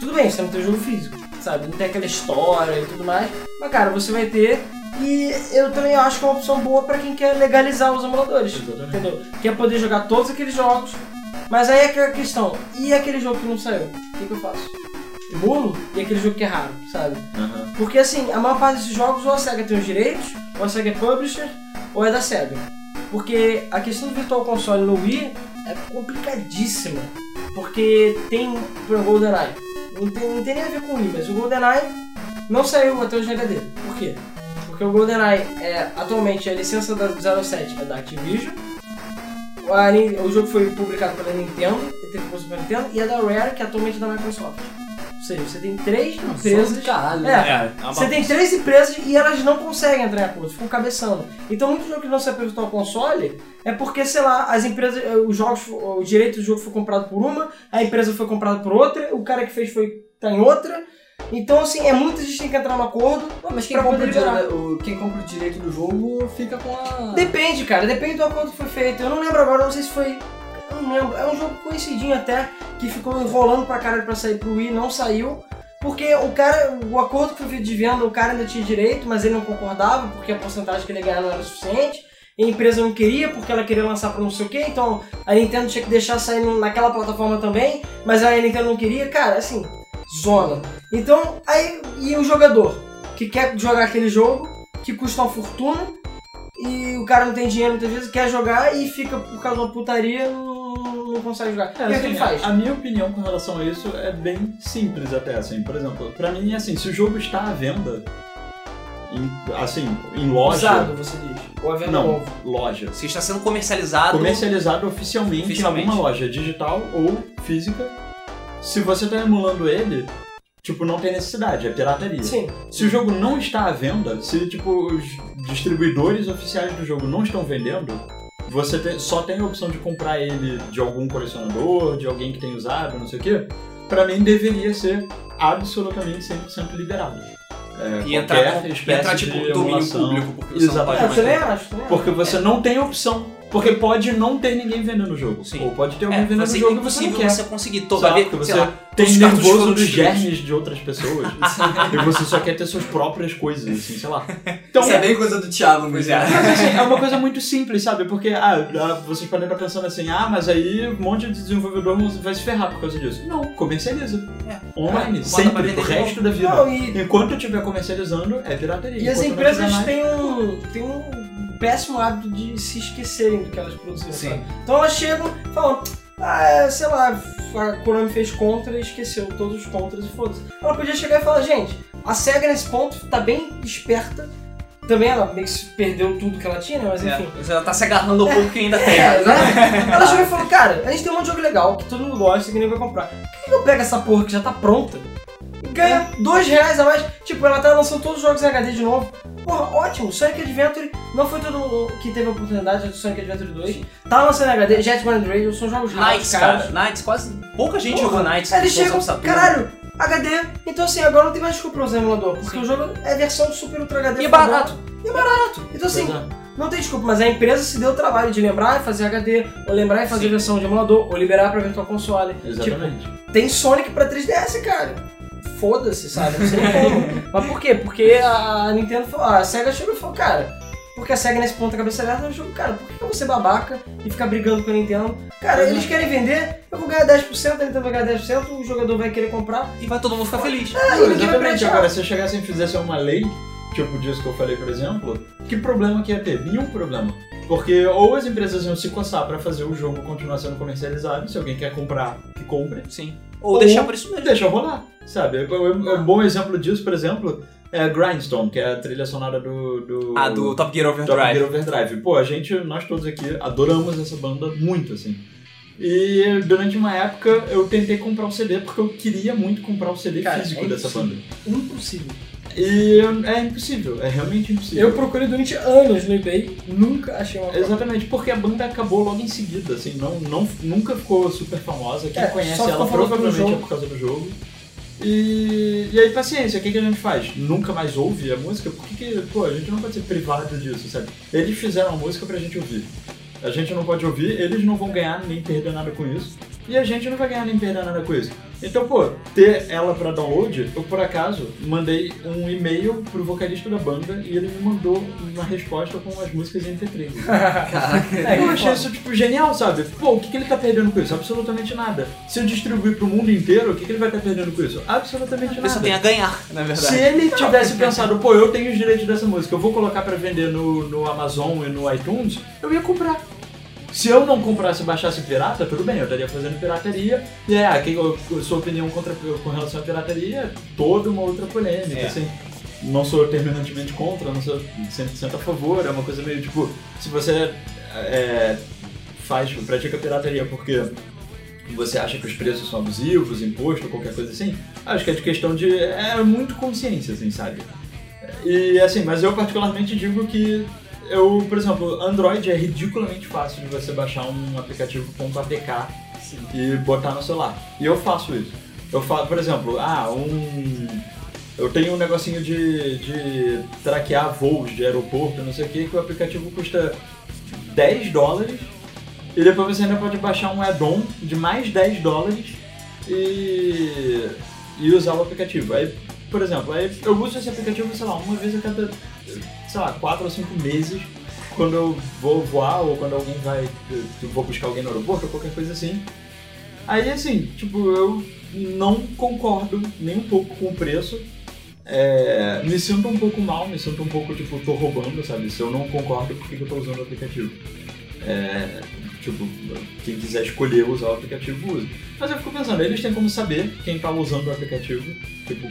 Tudo bem, você não tem jogo físico, sabe? Não tem aquela história e tudo mais, mas cara, você vai ter. E eu também acho que é uma opção boa pra quem quer legalizar os emuladores, Exatamente. entendeu? Quer poder jogar todos aqueles jogos, mas aí é aquela questão, e aquele jogo que não saiu? O que, que eu faço? Emulo e aquele jogo que é raro, sabe? Aham. Porque assim, a maior parte desses jogos ou a SEGA tem os direitos, ou a SEGA é publisher, ou é da SEGA. Porque a questão do Virtual Console no Wii é complicadíssima. Porque tem o GoldenEye. Não tem, não tem nem a ver com o Wii, mas o GoldenEye não saiu até hoje na HD. Por quê? Porque o GoldenEye é, atualmente, a licença da 07 é da Activision. A o jogo foi publicado pela Nintendo, teve pela Nintendo, e é da Rare, que atualmente é da Microsoft. Ou seja, você tem três empresas caralho. É. né? É, é você tem três empresas e elas não conseguem entrar em acordo, ficam cabeçando. Então, muito jogo que não se apresentou ao console é porque, sei lá, as empresas, os jogos, o direito do jogo foi comprado por uma, a empresa foi comprada por outra, o cara que fez foi tá em outra. Então, assim, é muita gente tem que entrar no acordo. Não, mas quem Pra compra, o quem compra o direito do jogo fica com a. Depende, cara, depende do acordo que foi feito. Eu não lembro agora, não sei se foi. Eu não lembro. É um jogo conhecidinho até, que ficou enrolando pra caralho pra sair pro Wii, não saiu. Porque o cara, o acordo que foi feito de venda, o cara ainda tinha direito, mas ele não concordava, porque a porcentagem que ele ganhava não era suficiente. A empresa não queria, porque ela queria lançar pra não sei o que, então a Nintendo tinha que deixar sair naquela plataforma também, mas a Nintendo não queria, cara, assim, zona. Então, aí, e o jogador que quer jogar aquele jogo, que custa uma fortuna, e o cara não tem dinheiro muitas vezes, quer jogar e fica por causa de uma putaria, não, não consegue jogar. É, e o que assim, ele faz? A minha opinião com relação a isso é bem simples até, assim. Por exemplo, pra mim, assim, se o jogo está à venda, em, assim, em loja... Usado, você diz. Ou é venda Não, novo. loja. Se está sendo comercializado. Comercializado oficialmente, Oficialmente. em alguma loja digital ou física. Se você tá emulando ele, tipo, não tem necessidade, é pirataria. Sim. Se o jogo não está à venda, se tipo os distribuidores oficiais do jogo não estão vendendo, você tem- só tem a opção de comprar ele de algum colecionador, de alguém que tem usado, não sei o quê. Pra mim deveria ser absolutamente 100% liberado. É, E entrar, e espécie entrar tipo, de domínio emulação. público, porque você não Exatamente. pode É, ter. acho, também Porque você não tem opção. Porque pode não ter ninguém vendendo o jogo. Sim. Ou pode ter alguém É, vendendo o jogo é e você não quer. você conseguir to- Sabe? vai ver, Porque sei você lá, tem nervoso dos germes de outras pessoas. [LAUGHS] e você só quer ter suas próprias coisas, assim, sei lá. Então, Isso é bem coisa do Thiago é. mas assim, é uma coisa muito simples, sabe? Porque ah, ah, vocês podem estar pensando assim, ah, mas aí um monte de desenvolvedor vai se ferrar por causa disso. Não, comercializa. É. Online, pra sempre, pro de resto da vida. Não, e, Enquanto eu estiver comercializando, é pirataria. e as empresas têm um, têm um péssimo hábito de se esquecerem do que elas produziram. Sim. Então elas chegam e falam, ah, é, sei lá, a Konami fez contra e esqueceu todos os contras e foda-se. Ela podia chegar e falar, gente, a SEGA nesse ponto tá bem esperta. Também ela meio que se perdeu tudo que ela tinha, né? Mas É, enfim. Você tá se agarrando ao pouco que ainda tem. [LAUGHS] É. [LAUGHS] Ela chegou e falou, cara, a gente tem um monte de jogo legal, que todo mundo gosta, que nem vai comprar. Por que eu pego essa porra que já tá pronta ganha dois reais a mais? Tipo, ela tá lançando todos os jogos em HD de novo. Porra, ótimo. Sonic Adventure não foi todo que teve a oportunidade do Sonic Adventure 2. Tá lançando em HD, Jetman Radio, são jogos raros, Knights, caros. cara. Knights, quase. Pouca gente Porra, jogou Knights. Aí eles chegam, caralho, HD. Então assim, agora não tem mais desculpa pra usar emulador, porque Sim. o jogo é versão Super Ultra HD. E é barato. E é barato. Então assim, é. não tem desculpa, mas a empresa se deu o trabalho de lembrar e fazer HD, ou lembrar e fazer Sim. versão de emulador, ou liberar pra Virtual Console. Exatamente. Tipo, tem Sonic pra 3DS, cara. Foda-se, sabe? Não sei como. [LAUGHS] Mas por quê? Porque a Nintendo falou, a SEGA chegou e falou, cara, porque a SEGA nesse ponto da cabeça aberta, ela jogou, cara, por que eu vou ser babaca e ficar brigando com a Nintendo? Cara, eles querem vender, eu vou ganhar 10%, a Nintendo vai ganhar 10%, o jogador vai querer comprar. E vai todo mundo ficar feliz. Ah, e ninguém vai exatamente. Agora, se eu chegasse e fizesse uma lei, tipo disso que eu falei, por exemplo, que problema que ia ter? Nenhum problema. Porque ou as empresas iam se coçar pra fazer o jogo continuar sendo comercializado, se alguém quer comprar, que compre. Sim. Ou, deixar por isso mesmo. Deixa rolar, sabe? Um bom exemplo disso, por exemplo, é a Grindstone, que é a trilha sonora do... do Ah, do Top Gear Top Overdrive. Gear Overdrive. Pô, a gente, nós todos aqui, adoramos essa banda muito, assim. E durante uma época eu tentei comprar o CD porque eu queria muito comprar o CD Cara, físico é dessa banda. Impossível. E é impossível, é realmente impossível. Eu procurei durante anos no eBay, nunca achei uma Exatamente, porque a banda acabou logo em seguida, assim, não, não, nunca ficou super famosa. Quem É, conhece ela provavelmente é por causa do jogo. E, e aí, paciência, o que, que a gente faz? Nunca mais ouve a música? Por que, que, pô, a gente não pode ser privado disso, sabe? Eles fizeram a música pra gente ouvir. A gente não pode ouvir, eles não vão ganhar nem perder nada com isso. E a gente não vai ganhar nem perder nada com isso. Então, pô, ter ela pra download, eu por acaso mandei um e-mail pro vocalista da banda e ele me mandou uma resposta com as músicas em MP3. [LAUGHS] É, eu achei isso, tipo, genial, sabe? Pô, o que, que ele tá perdendo com isso? Absolutamente nada. Se eu distribuir pro mundo inteiro, o que, que ele vai estar perdendo com isso? Absolutamente nada. tem a ganhar, na verdade. Se ele tivesse pensado, pô, eu tenho os direitos dessa música, eu vou colocar pra vender no, no Amazon e no iTunes, eu ia comprar. Se eu não comprasse e baixasse pirata, tudo bem, eu estaria fazendo pirataria. E é, aqui, sua opinião contra, com relação à pirataria é toda uma outra polêmica, É. assim. Não sou terminantemente contra, não sou 100% a favor, é uma coisa meio tipo, se você é, faz, pratica pirataria porque você acha que os preços são abusivos, imposto, qualquer coisa assim, acho que é de questão de. É muito consciência, assim, sabe? E assim, mas eu particularmente digo que eu, por exemplo, Android é ridiculamente fácil de você baixar um aplicativo .apk e botar no celular. E eu faço isso. Eu faço, por exemplo, ah, um. Eu tenho um negocinho de, de traquear voos de aeroporto, não sei o que, que o aplicativo custa 10 dólares. E depois você ainda pode baixar um add-on de mais 10 dólares e, e usar o aplicativo. Aí, por exemplo, aí eu uso esse aplicativo, sei lá, uma vez a cada, sei lá, 4 ou 5 meses, quando eu vou voar ou quando alguém vai, eu vou buscar alguém no aeroporto ou qualquer coisa assim. Aí, assim, tipo, eu não concordo nem um pouco com o preço. É, me sinto um pouco mal, me sinto um pouco, tipo, tô roubando, sabe? Se eu não concordo, por que eu tô usando o aplicativo? É, tipo, quem quiser escolher usar o aplicativo, usa. Mas eu fico pensando, eles têm como saber quem tá usando o aplicativo, tipo,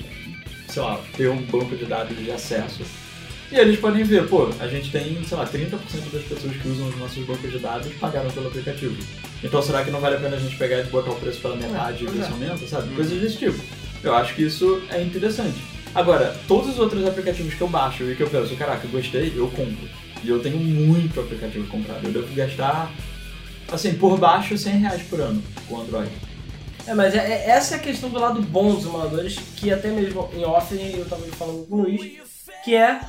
sei lá, ter um banco de dados de acesso. E eles podem ver, pô, a gente tem, sei lá, 30% das pessoas que usam os nossos bancos de dados pagaram pelo aplicativo. Então será que não vale a pena a gente pegar e botar o preço pela metade e ver se aumenta, sabe? Coisas desse tipo. Eu acho que isso é interessante. Agora, todos os outros aplicativos que eu baixo e que eu penso, caraca, eu gostei, eu compro. E eu tenho muito aplicativo comprado. Eu devo gastar, assim, por baixo 100 reais por ano com Android. É, mas é- é- essa é a questão do lado bom dos emuladores, que até mesmo em off eu tava falando com o Luiz, que é,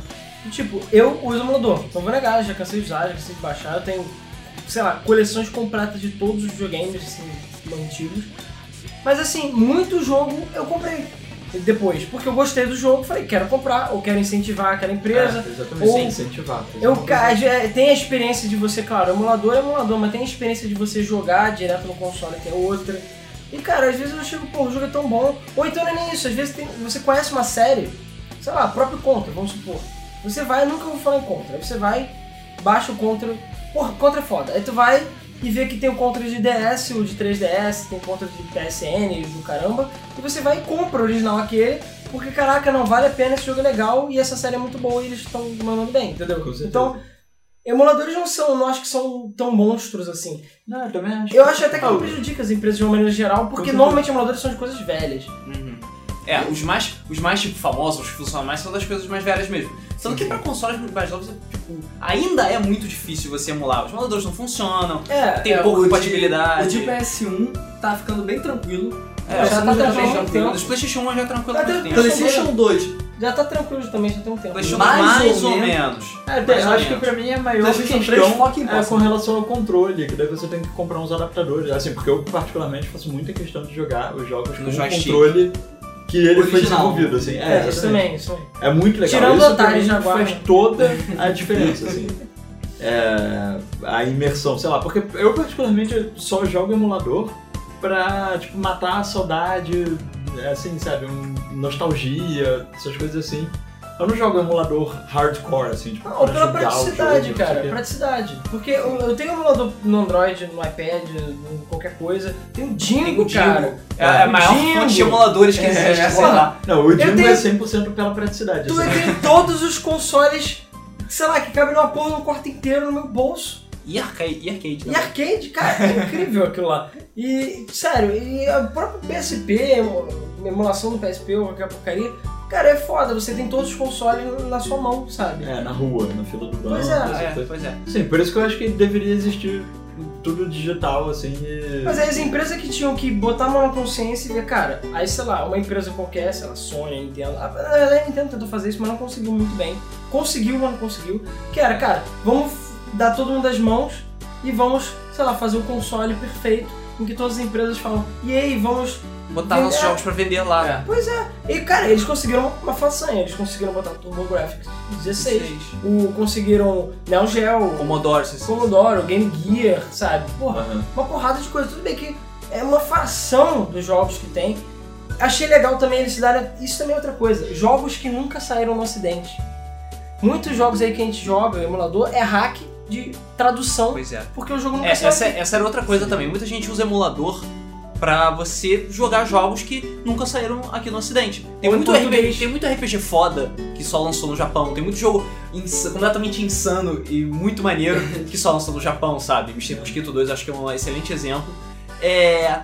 tipo, eu uso emulador, não vou negar, já cansei de usar, já cansei de baixar, eu tenho, sei lá, coleções completas de todos os videogames, assim, antigos. Mas assim, muito jogo eu comprei depois, porque eu gostei do jogo, falei, quero comprar, ou quero incentivar aquela empresa, É, exatamente, ou- incentivar. Eu, ca- é, tem a experiência de você, claro, emulador é emulador, mas tem a experiência de você jogar direto no console, que é outra. E cara, às vezes eu chego, pô, o jogo é tão bom. Ou então não é nem isso, às vezes tem- você conhece uma série, sei lá, próprio Contra, vamos supor. Você vai, nunca vou falar em Contra, aí você vai, baixa o Contra, porra, Contra é foda. Aí tu vai e vê que tem o Contra de DS, o de 3DS, tem Contra de PSN, do caramba, e você vai e compra o original aquele, porque caraca, não vale a pena, esse jogo é legal e essa série é muito boa e eles estão mandando bem, entendeu? Então, emuladores não são, não acho que são tão monstros assim. Não, eu também acho. Eu acho até que Ah, não prejudica as empresas de uma maneira geral, porque normalmente emuladores são de coisas velhas. Uhum. É, os mais, os mais tipo, famosos, os que funcionam mais, são das coisas mais velhas mesmo. Sendo que pra consoles mais novos, tipo, ainda é muito difícil você emular. Os emuladores não funcionam, É, tem é, pouca de- compatibilidade. O de PS1 tá ficando bem tranquilo. É, já tá já tá tranquilo. tempo. Dos PlayStation 1 já é tranquilo há Até muito tempo. PlayStation 2. Já tá tranquilo também, já tem um tempo. PlayStation Mais mais, ou ou menos. menos. É, Mais acho que menos. pra mim a maior PlayStation 3 questão foca em é bosta. com relação ao controle, que daí você tem que comprar uns adaptadores. Assim, porque eu particularmente faço muita questão de jogar os jogos com No um joystick. controle que ele foi Original. desenvolvido, assim. É, É, isso também, isso também. É muito legal. Tirando Isso Atari Jaguar, faz toda [LAUGHS] a diferença, assim. É, a imersão, sei lá, porque eu particularmente só jogo emulador pra, tipo, matar a saudade, assim, sabe, um, nostalgia, essas coisas assim. Eu não jogo emulador hardcore, assim, tipo, pra pela jogar praticidade, o jogo, não cara. Praticidade. Porque eu, eu tenho emulador no Android, no iPad, em qualquer coisa. Tem o Dingo, cara. É a O maior Dingo. fonte de emuladores que É, existe, é, sei lá. Não, o Dingo tenho- é 100% pela praticidade. Tu assim. tem todos os consoles, sei lá, que cabem numa porra no quarto inteiro no meu bolso. E arcade, e arcade E arcade, cara, é incrível aquilo lá. E, sério, e o próprio PSP, emu- emulação do PSP ou qualquer porcaria, cara, é foda. Você tem todos os consoles na sua mão, sabe? É, na rua, na fila do banco. Pois é. É, pois é. Sim, por isso que eu acho que deveria existir tudo digital, assim, e... Mas aí as empresas que tinham que botar a mão na consciência e ver, cara, aí sei lá, uma empresa qualquer, sei lá, Sony, Nintendo, a- a Nintendo tentou fazer isso, mas não conseguiu muito bem. Conseguiu, mas não conseguiu. Que era, cara, vamos dar todo mundo as mãos e vamos, sei lá, fazer o console perfeito em que todas as empresas falam, e aí, vamos. Botar nossos É. jogos pra vender lá. É. Pois é. E cara, eles conseguiram uma façanha, eles conseguiram botar TurboGrafx 16, o, conseguiram Neo Geo, Commodore, se Commodore, Game Gear, sabe? Porra, Aham. uma porrada de coisa. Tudo bem que é uma fração dos jogos que tem. Achei legal também eles se darem. Isso também é outra coisa. Jogos que nunca saíram no ocidente. Muitos jogos aí que a gente joga, emulador, é hack de tradução, Pois é. porque o jogo nunca É, saiu. essa, aqui. essa era outra coisa também. Muita gente usa emulador pra você jogar jogos que nunca saíram aqui no ocidente. Tem Ou muito, RPG, tem muito RPG foda que só lançou no Japão. Tem muito jogo insa- completamente insano e muito maneiro [LAUGHS] que só lançou no Japão, sabe? Mr. Mosquito 2 acho que é um excelente exemplo. É...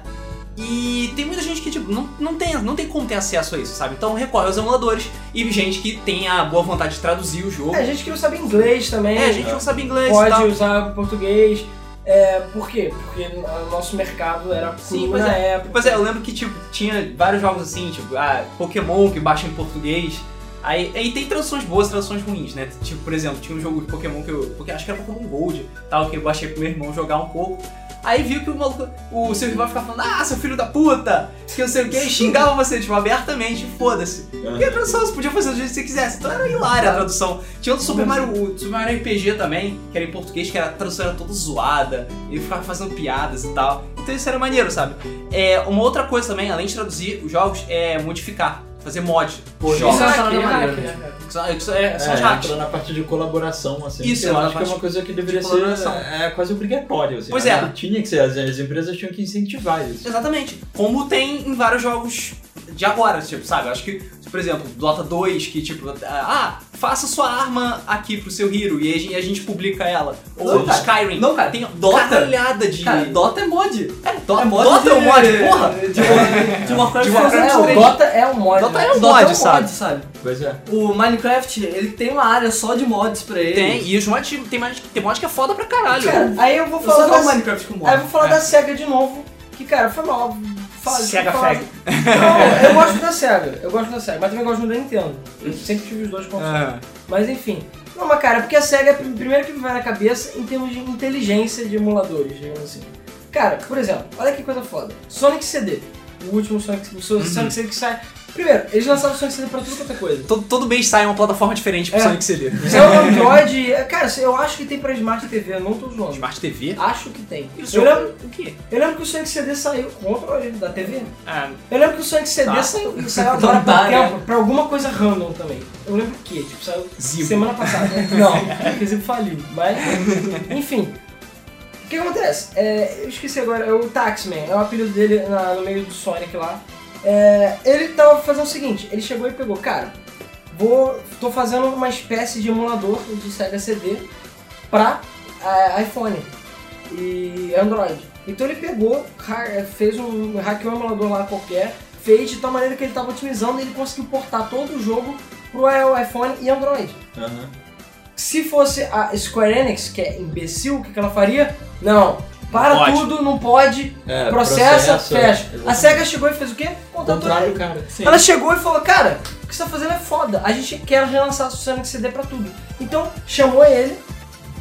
E tem muita gente que tipo, não, não, tem, não tem como ter acesso a isso, sabe? Então recorre aos emuladores e gente que tem a boa vontade de traduzir o jogo. É, gente que não sabe inglês também. É, gente que não sabe inglês pode usar português. É, por quê? Porque o nosso mercado era Sim, pois na é. época. Pois é, eu lembro que tipo, tinha vários jogos assim, tipo, ah, Pokémon que baixa em português. Aí, aí tem traduções boas, traduções ruins, né? Tipo, por exemplo, tinha um jogo de Pokémon que eu. Porque acho que era Pokémon Gold, tal, que eu baixei pro meu irmão jogar um pouco. Aí viu que o maluco, o seu rival ficava falando, ah, seu filho da puta, que não sei o que, e xingava você, tipo, abertamente, foda-se. Aham. E a tradução você podia fazer do jeito que você quisesse. Então era hilária a tradução. Tinha outro Super Mario, o Super Mario RPG também, que era em português, que a tradução era toda zoada, e ficava fazendo piadas e tal. Então isso era maneiro, sabe? É, uma outra coisa também, além de traduzir os jogos, é modificar, fazer mod. Pô, isso jogos. é uma parada é maneira, né? é- é- são É, entra na parte de colaboração, assim. Isso, eu acho que é uma coisa que deveria de ser colaboração. é, quase obrigatória, assim. Pois é. Tinha que ser, as, as empresas tinham que incentivar isso. Exatamente. Como tem em vários jogos de agora, tipo, sabe? Eu acho que, por exemplo, Dota 2, que tipo, ah, faça sua arma aqui pro seu hero e a gente, a gente publica ela. Ou Não, cara. Skyrim. Não, cara, Tem Dota- caralhada de. Cara, Dota é mod. é, Dota, É mod Dota é um de- mod, porra! De, de Warcraft De Warcraft É, o Dota é um mod. Dota né? é um Dota mod, sabe? sabe? Pois é. O Minecraft, ele tem uma área só de mods pra ele. Tem, e os mods tem, mais, tem mod que é foda pra caralho. Cara, aí eu vou Eu falar só jogo da, Minecraft com mod. aí eu vou falar É. da SEGA de novo, que cara, foi mal. Sega fala- Fag. Não, eu gosto da SEGA, eu gosto da SEGA, mas também gosto da Nintendo. Eu sempre tive os dois consoles. Ah, Mas enfim. Não, mas cara, porque a SEGA é o primeiro que me vai na cabeça em termos de inteligência de emuladores, digamos assim. Cara, por exemplo, olha que coisa foda. Sonic CD. O último Sonic, o Uhum. Sonic CD que sai. Primeiro, eles lançaram o Sonic CD pra tudo quanto é coisa. todo, todo mês sai uma plataforma diferente pro É. Sonic CD. Saiu o Android. Cara, eu acho que tem pra Smart TV, eu não tô zoando. Smart TV? Acho que tem. Isso Eu lembro, o quê? eu lembro que o Sonic CD saiu com o controle da TV. Ah, Eu lembro que o Sonic CD Tá. saiu, [LAUGHS] saiu agora tá, por né? pra alguma coisa random também. Eu lembro que, tipo, saiu Zibo. semana passada. [LAUGHS] Não, porque Zibo faliu. Mas, enfim. O que acontece? É, eu esqueci agora, é o Taxman, é o apelido dele na- no meio do Sonic lá. É, ele tava fazendo o seguinte, ele chegou e pegou, cara, vou, tô fazendo uma espécie de emulador de Sega CD pra é, iPhone e Android. Então ele pegou, ha- fez um, hackeou um emulador lá qualquer, fez de tal maneira que ele estava otimizando e ele conseguiu portar todo o jogo pro iPhone e Android. Aham. Se fosse a Square Enix, que é imbecil, o que, que ela faria? Não, para pode. tudo, não pode, É, processa, processa, fecha. A exatamente. SEGA chegou e fez o quê? Contratou Contrário, ele. cara. Sim. Ela chegou e falou, cara, o que você tá fazendo é foda. A gente quer relançar o Sonic CD pra tudo. Então, chamou ele.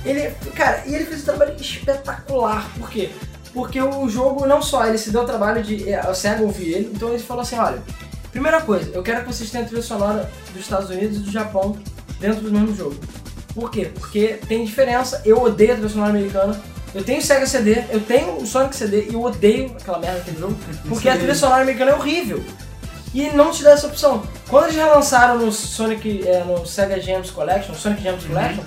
Ele, cara, e ele fez um trabalho espetacular. Por quê? Porque o jogo, não só, ele se deu o trabalho de é, a SEGA ouvir ele, então ele falou assim, olha, primeira coisa, eu quero que vocês tenham a trilha sonora dos Estados Unidos e do Japão dentro do mesmo jogo. Por quê? Porque tem diferença, eu odeio a trilha sonora americana, eu tenho o Sega CD, eu tenho o Sonic CD e eu odeio aquela merda daquele jogo, porque a trilha sonora americana é horrível. E não te dá essa opção. Quando eles relançaram no Sonic, é, no Sega Gems Collection, Sonic Gems Collection,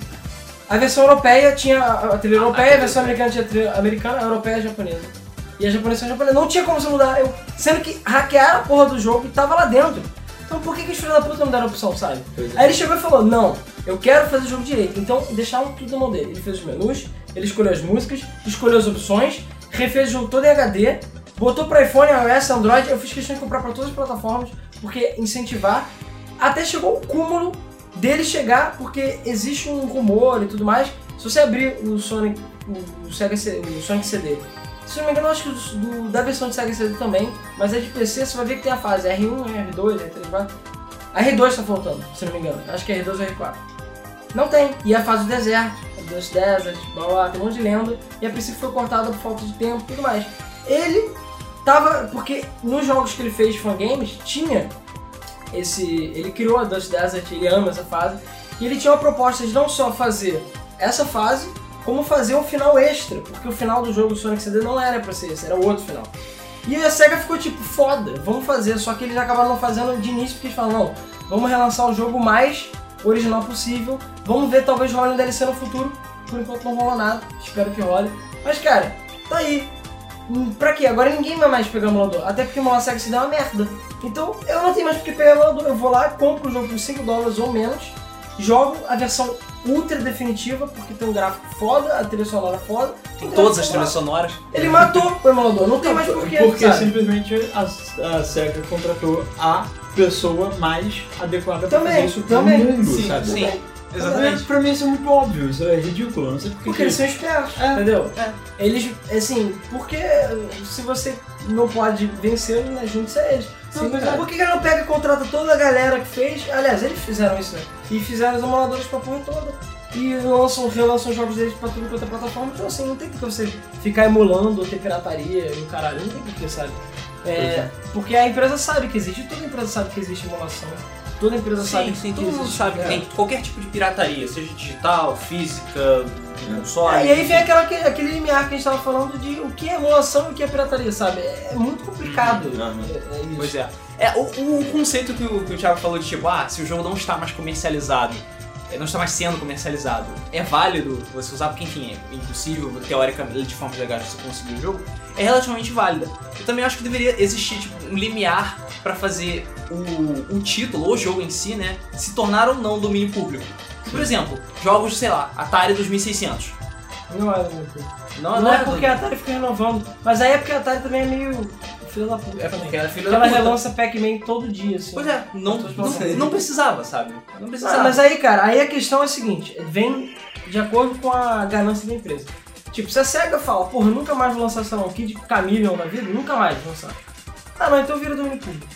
a versão europeia tinha a trilha europeia, a versão americana tinha a trilha americana, a europeia e a japonesa. E a japonesa e a japonesa. Não tinha como você mudar. Eu, sendo que hackearam a porra do jogo e tava lá dentro. Então por que, que os filhos da puta não deram opção, sabe? É. Aí ele chegou e falou, não, eu quero fazer o jogo direito. Então deixaram tudo na mão dele. Ele fez os menus, ele escolheu as músicas, escolheu as opções, refez o jogo todo em HD, botou pra iPhone, iOS, Android. Eu fiz questão de comprar pra todas as plataformas, porque incentivar. Até chegou o cúmulo dele chegar, porque existe um rumor e tudo mais. Se você abrir o Sonic, o, o Sega o Sonic CD, se não me engano, acho que do- da versão de Sega CD também, mas é de PC, você vai ver que tem a fase R1, R2, R3, vai. A R2 tá faltando, se não me engano. Acho que é R2 ou R4. Não tem. E a fase do deserto, Dust Desert, blá blá, tem um monte de lenda. E a princípio foi cortada por falta de tempo e tudo mais. Ele tava. Porque nos jogos que ele fez de fangames, tinha esse. Ele criou a Dust Desert, ele ama essa fase. E ele tinha uma proposta de não só fazer essa fase, como fazer um final extra. Porque o final do jogo do Sonic CD não era pra ser esse, era outro final. E a SEGA ficou tipo, foda, vamos fazer. Só que eles acabaram não fazendo de início porque eles falaram, não, vamos relançar o jogo o mais original possível. Vamos ver, talvez role um DLC no futuro. Por enquanto não rola nada, espero que role. Mas cara, tá aí. Hum, Pra quê? Agora ninguém vai mais pegar emulador. Até porque o SEGA CD é uma merda. Então eu não tenho mais porque pegar emulador. Eu vou lá, compro o jogo por 5 dólares ou menos, jogo a versão ultra definitiva, porque tem um gráfico foda, a trilha sonora foda. Tem um todas as trilhas sonoras. Ele matou o emulador, não tem mais porquê. Porque sabe? simplesmente a, a SEGA contratou a pessoa mais adequada pra Também, fazer isso também. no mundo, Sim, sabe? sim. Exatamente. Pra mim isso é muito óbvio, isso é ridículo, não sei porque. Porque que- eles são espertos, É, entendeu? é. Eles, assim, porque se você não pode vencer, né, junte-se a eles. Sim, Não, por que que ele não pega e contrata toda a galera que fez? Aliás, eles fizeram isso, né? E fizeram os emuladores pra porra toda. E lançam, relançam jogos deles pra tudo quanto é plataforma. Então, assim, não tem que você ficar emulando ou ter pirataria e o caralho. Não tem porquê, sabe? É, é. Porque a empresa sabe que existe, toda empresa sabe que existe emulação. Toda empresa sabe Sim, que sim, que todo mundo existe. sabe que É. tem qualquer tipo de pirataria, seja digital, física, console. É, e aí vem aquela, aquele limiar que a gente tava falando de o que é emulação e o que é pirataria, sabe? É, é muito complicado. Uhum. É, é isso. Pois é. É, o, o conceito que o, que o Thiago falou de tipo, ah, se o jogo não está mais comercializado, não está mais sendo comercializado, é válido você usar, porque enfim, é impossível, teoricamente, de forma legal, você conseguir o jogo, é relativamente válida. Eu também acho que deveria existir tipo, um limiar para fazer o, o título, ou o jogo em si, né, se tornar ou não domínio público. Por exemplo, jogos, sei lá, Atari 2600. Não é muito. Não, Não, é porque a Atari fica renovando. Mas aí é porque a Atari também é meio filho da puta. É porque era filho Porque da ela puta. relança Pac-Man todo dia, assim. Pois é, não, Todas as não, plataformas. não precisava, sabe? Não Ah, precisava. mas aí, cara, aí a questão é a seguinte, vem de acordo com a ganância da empresa. Tipo, se a SEGA fala, porra, nunca mais vou lançar, sei lá, um Kid Chameleon na vida, nunca mais vou lançar. Ah, não, então vira domínio público.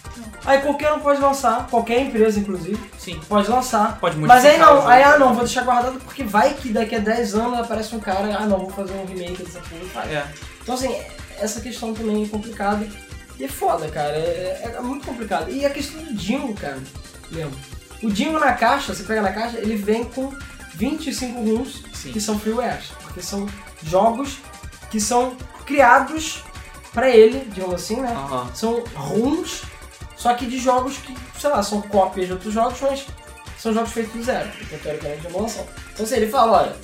Aí qualquer um pode lançar, qualquer empresa, inclusive, Sim, pode lançar. pode Mas aí modificar não, jogo. aí ah não, vou deixar guardado porque vai que daqui a 10 anos aparece um cara, ah não, vou fazer um remake dessa porra faz. É. Então assim, essa questão também é complicada. E é foda, cara. É, é muito complicado. E a questão do Dingo, cara, lembra? O Dingo na caixa, você pega na caixa, ele vem com 25 runs Sim. que são freewares. Porque são jogos que são criados pra ele, digamos assim, né? São runs, só que de jogos que, sei lá, são cópias de outros jogos, mas são jogos feitos do zero, porque teoricamente é emulação. Então assim, ele fala, olha,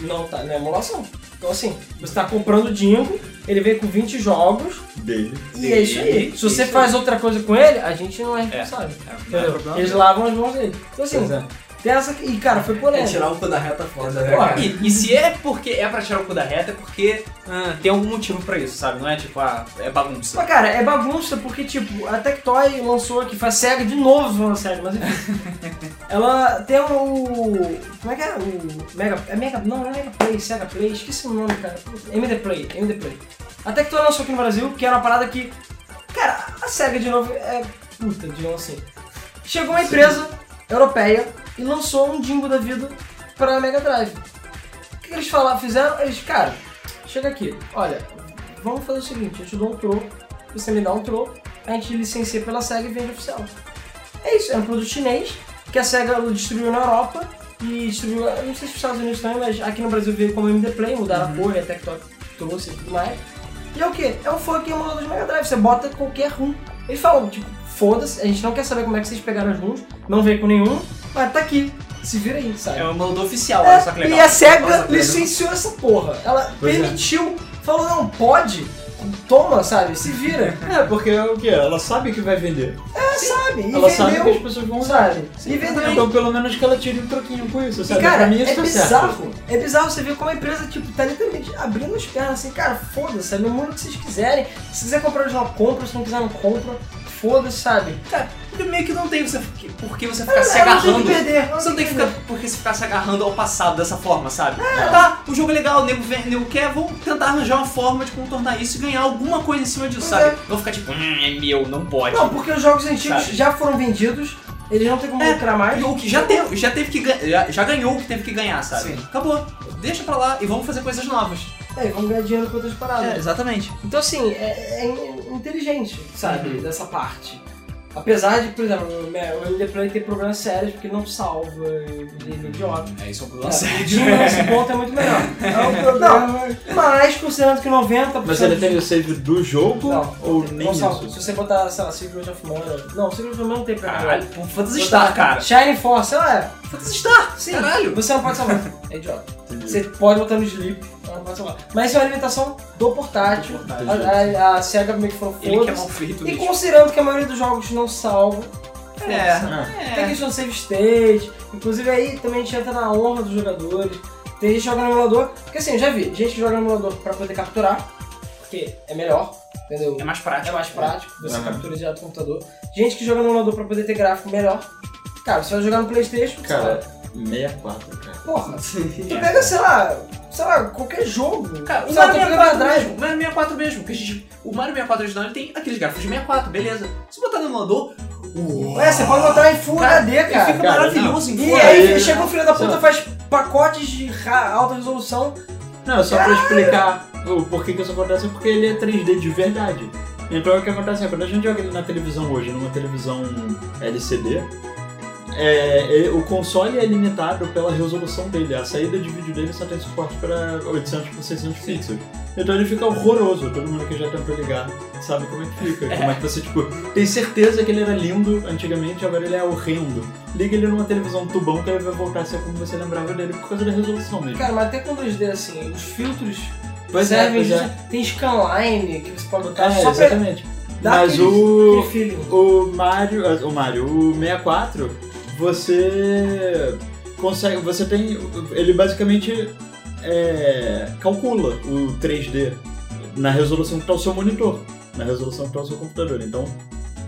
não tá, não é emulação. Então assim, você tá comprando o Dingo, ele vem com 20 jogos, Dele. e é isso aí. Se você faz outra coisa com ele, a gente não é responsável. É, não é Entendeu? problema Eles dele. lavam as mãos dele. Então assim, é. Tem essa E, cara, foi É polêmico. tirar o cu da reta foda, né, cara? E, e se é porque é pra tirar o cu da reta, é porque ah, tem algum motivo pra isso, sabe? Não é tipo, ah, é bagunça. Mas, cara, é bagunça porque, tipo, a Tectoy lançou aqui, a SEGA de novo falando SEGA, mas enfim. [LAUGHS] ela tem o. Como é que é? O. Mega. É Mega. Não, não é Mega Play, SEGA Play, esqueci o nome, cara. MD Play, MD Play. A Tectoy lançou aqui no Brasil, que era uma parada que. Cara, a SEGA de novo é puta, digamos assim. Chegou uma empresa europeia e lançou um Dingo da vida pra Mega Drive. O que eles falaram, fizeram? Eles, cara, chega aqui, olha, vamos fazer o seguinte, eu te dou um troco, você me dá um troco, a gente licencia pela SEGA e vende oficial. É isso, é um produto chinês que a SEGA distribuiu na Europa e distribuiu, não sei se nos Estados Unidos também, mas aqui no Brasil veio como MD Play, mudaram a cor a Tectoy trouxe e tudo mais. E é o que? É o funk emulador de Mega Drive, você bota qualquer ROM. Eles falam, tipo, foda-se, a gente não quer saber como é que vocês pegaram as ROMs, não veio com nenhum, mas tá aqui, se vira aí, sabe? É um emulador oficial, É, só que legal. E a SEGA que licenciou essa porra. Ela Pois é. permitiu, falou, não, pode, toma, sabe? Se vira. É, porque é o quê? Ela sabe que vai vender. É, sabe? E ela sabe que as vendeu, pessoas vão usar. sabe? E vendeu. Então pelo menos que ela tire um troquinho com isso, E sabe? cara, pra mim é tá bizarro. certo. É bizarro você ver como a empresa, tipo, tá literalmente abrindo as pernas assim, cara, foda-se, sabe? No mundo que vocês quiserem. Se quiser comprar original, compra, se não quiser, não compra. Foda-se, sabe? Cara, meio que não tem você, por que você ficar É, se não tem agarrando. que perder, Você não tem que ficar, porque você ficar se agarrando ao passado dessa forma, sabe? Tá, o jogo é legal, o nego, o nego quer, vou tentar arranjar uma forma de contornar isso e ganhar alguma coisa em cima disso, sabe? é. Vou ficar tipo, hum, é meu, não pode. Não, porque os jogos antigos Sabe? já foram vendidos, eles não tem como É, lucrar mais. O que já teve, já teve que já, já ganhou o que teve que ganhar, sabe? Sim. Acabou. Deixa pra lá e vamos fazer coisas novas. É, vamos ganhar dinheiro com outras paradas. exatamente. Então, assim, é, é inteligente, sabe, dessa parte. Apesar de, por exemplo, o MD Play ter problemas sérios porque não salva, ele é idiota. É isso é um É, problema o sério. Dinho nesse ponto é muito melhor. É um problema. Mas, considerando que 90%. Mas ele tem o save do jogo Não, ou não nem não salva. isso? Se você botar, sei lá, Secret of Mana. Não, Secret of Mana não tem pra Caralho, pô, Phantasy Star, cara. Shining Force, sei lá, Phantasy Star, sim. caralho. Você não pode salvar. É idiota. Você pode botar no sleep, mas não pode salvar. Mas isso é uma limitação do portátil. Do portátil. A, a, a SEGA meio que falou Ele que é foda-se. mal feito, E considerando que a maioria dos jogos não salva, É, tem é. questão de save state, inclusive aí também a gente entra na honra dos jogadores. Tem gente que joga no emulador, porque assim, eu já vi, gente que joga no emulador pra poder capturar, porque é melhor, entendeu? É mais É prático. mais prático, você Aham. captura direto do computador. Gente que joga no emulador pra poder ter gráfico melhor. Cara, você vai jogar no Playstation, Cara, você 64, cara. porra, tu pega, sei lá, sei lá, qualquer jogo. Cara, o Mario tu pega 64 Mega Drive. mesmo, o Mario 64 mesmo, porque a gente, o Mario 64 original ele tem aqueles gráficos de 64, beleza. Se botar no emulador, É, você pode botar em Full Cara, HD, ele cara. fica cara, maravilhoso em E aí aí, chega um filho da puta, faz pacotes de alta resolução. Não, só pra explicar o porquê que isso acontece é porque ele é 3D de verdade. Então o que acontece é quando a gente joga ele na televisão hoje, numa televisão LCD, é, é, o console é limitado pela resolução dele. A saída de vídeo dele só tem suporte para 800 por 600 pixels. Então ele fica horroroso. Todo mundo que já tentou ligar sabe como é que fica. Como é que você, tipo, tem certeza que ele era lindo antigamente, agora ele é horrendo. Liga ele numa televisão tubão que ele vai voltar a ser como você lembrava dele por causa da resolução mesmo. Cara, mas até com 2D assim, os filtros Pois é, servem. pois é. Tem scanline que você pode botar É, só pra exatamente. dar Mas aquele, o, aquele o Mario, o Mario, o 64, você consegue, você tem, ele basicamente é, calcula o 3D na resolução que está o seu monitor, na resolução que está o seu computador. Então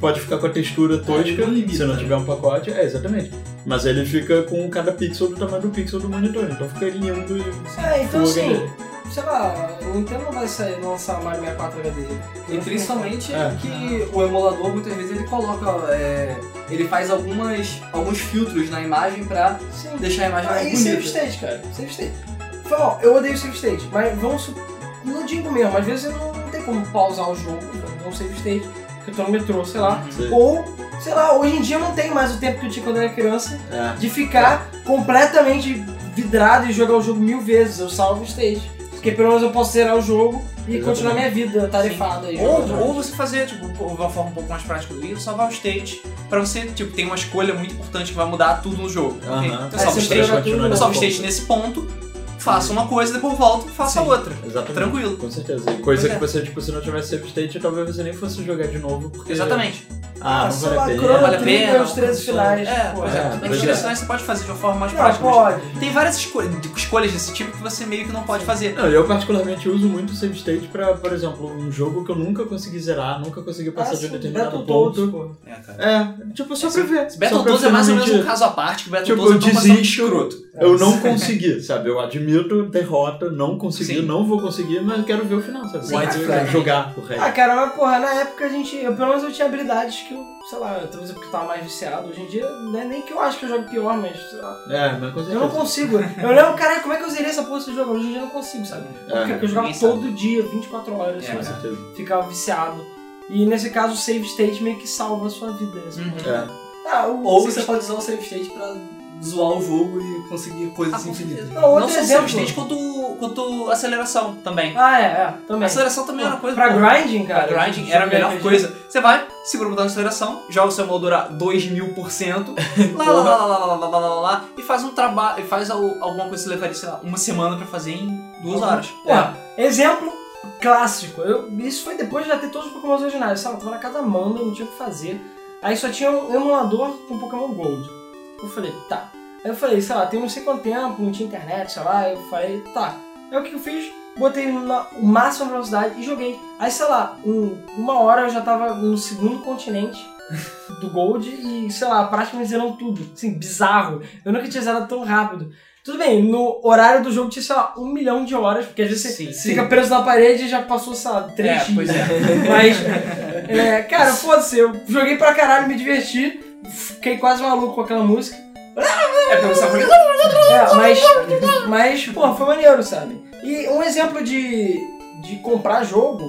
pode ficar com a textura tosca não limita, se não né? tiver um pacote, é exatamente. Mas ele fica com cada pixel do tamanho do pixel do monitor, então fica lindo e É, então assim. Sei lá, o Nintendo não vai sair, lançar Mario 64 HD. E principalmente É. que o emulador muitas vezes ele coloca. é, ele faz algumas, alguns filtros na imagem pra Sim. deixar a imagem mais Aí save bonita. state, cara. Save state. Fala, ó, eu odeio save state, mas vamos. Não digo mesmo, às vezes eu não, não tem como pausar o jogo, não save state, porque eu tô no metrô, sei lá. Sei. Ou, sei lá, hoje em dia eu não tenho mais o tempo que eu tinha quando eu era criança é. de ficar completamente vidrado e jogar o jogo mil vezes. Eu salvo o stage. Porque pelo menos eu posso zerar o jogo e Exatamente. continuar minha vida tarefada aí. Ou, ou você fazer, tipo, uma forma um pouco mais prática do livro, salvar o state, pra você, tipo, tem uma escolha muito importante que vai mudar tudo no jogo. ok? Aham. Então Aí eu salvo o você state, eu salvo o state nesse ponto, faço uma coisa, depois volto e faço a Sim. outra. Exatamente. Tranquilo. Com certeza. E coisa Pois que é. você, tipo, se não tivesse save state, talvez você nem fosse jogar de novo, porque... Exatamente. Ah, não vale a pena. Chrono Vale a pena, os 13 funciona. finais. É, pois é. é, que pois os é. 13 finais você pode fazer de uma forma mais Não, prática. pode. Tem várias esco- de- escolhas desse tipo que você meio que não pode fazer. Não, eu particularmente uso muito o save state pra, por exemplo, um jogo que eu nunca consegui zerar, nunca consegui passar Ah, de um determinado ponto. pô. É, cara. É, tipo, só pra ver. Battletoads é mais ou menos um caso à parte, que Tipo, Battletoads eu é uma desisto, escroto. eu não consegui, sabe? Eu admito derrota, não consegui, Sim. não vou conseguir, mas eu quero ver o final, sabe? Sim, White. Flag, jogar o resto. Ah, cara, mas porra, na época a gente. Eu, pelo menos eu tinha habilidades que eu, sei lá, talvez é porque eu tava mais viciado. Hoje em dia, não é nem que eu acho que eu jogo pior, mas sei lá. É, mas com Eu não consigo. Eu lembro, cara, como é que eu zerei essa porra desse jogo? Hoje em dia eu não consigo, sabe? É, Porque eu jogava sabe. todo dia, 24 horas, É, Com sabe? certeza. ficava viciado. E nesse caso, o save state meio que salva a sua vida. Assim. Uhum. É. Ah, Ou você pode usar o save state pra zoar o jogo e conseguir coisas Ah, infinitas. Não, Não só state, quanto, quanto aceleração também. Ah, é, é, também. Aceleração também era uma coisa. Pra pô, grinding, cara. Pra grinding era a jogo melhor coisa. Você vai, segura o botão de aceleração, joga o seu emulador a 2000 por cento, [LAUGHS] lá, lá, lá, lá, lá, lá, lá, lá, lá, lá, e faz um trabalho, e faz al- alguma coisa que você levaria, sei lá, uma semana pra fazer em duas horas. Porra, exemplo clássico. Eu, isso foi depois de já ter todos os Pokémon originais. Sabe, eu tava na casa da Amanda, não tinha o que fazer. Aí só tinha um emulador com Pokémon Gold. Eu falei, tá. Aí eu falei, sei lá, tem não sei quanto tempo, não tinha internet, sei lá. Eu falei, tá. Aí o que eu fiz? Botei na o máximo de velocidade e joguei. Aí, sei lá, em uma hora eu já tava no segundo continente do Gold e, sei lá, praticamente zerando tudo. Assim, bizarro. Eu nunca tinha zerado tão rápido. Tudo bem, no horário do jogo tinha, sei lá, um milhão de horas, porque às vezes você Sim, fica preso na parede e já passou, sei lá, três É, dias. é. Mas, é, cara, foda-se, eu joguei pra caralho, me diverti, fiquei quase maluco com aquela música. É porque você É, mas, mas, pô, foi maneiro, sabe? E um exemplo de, de comprar jogo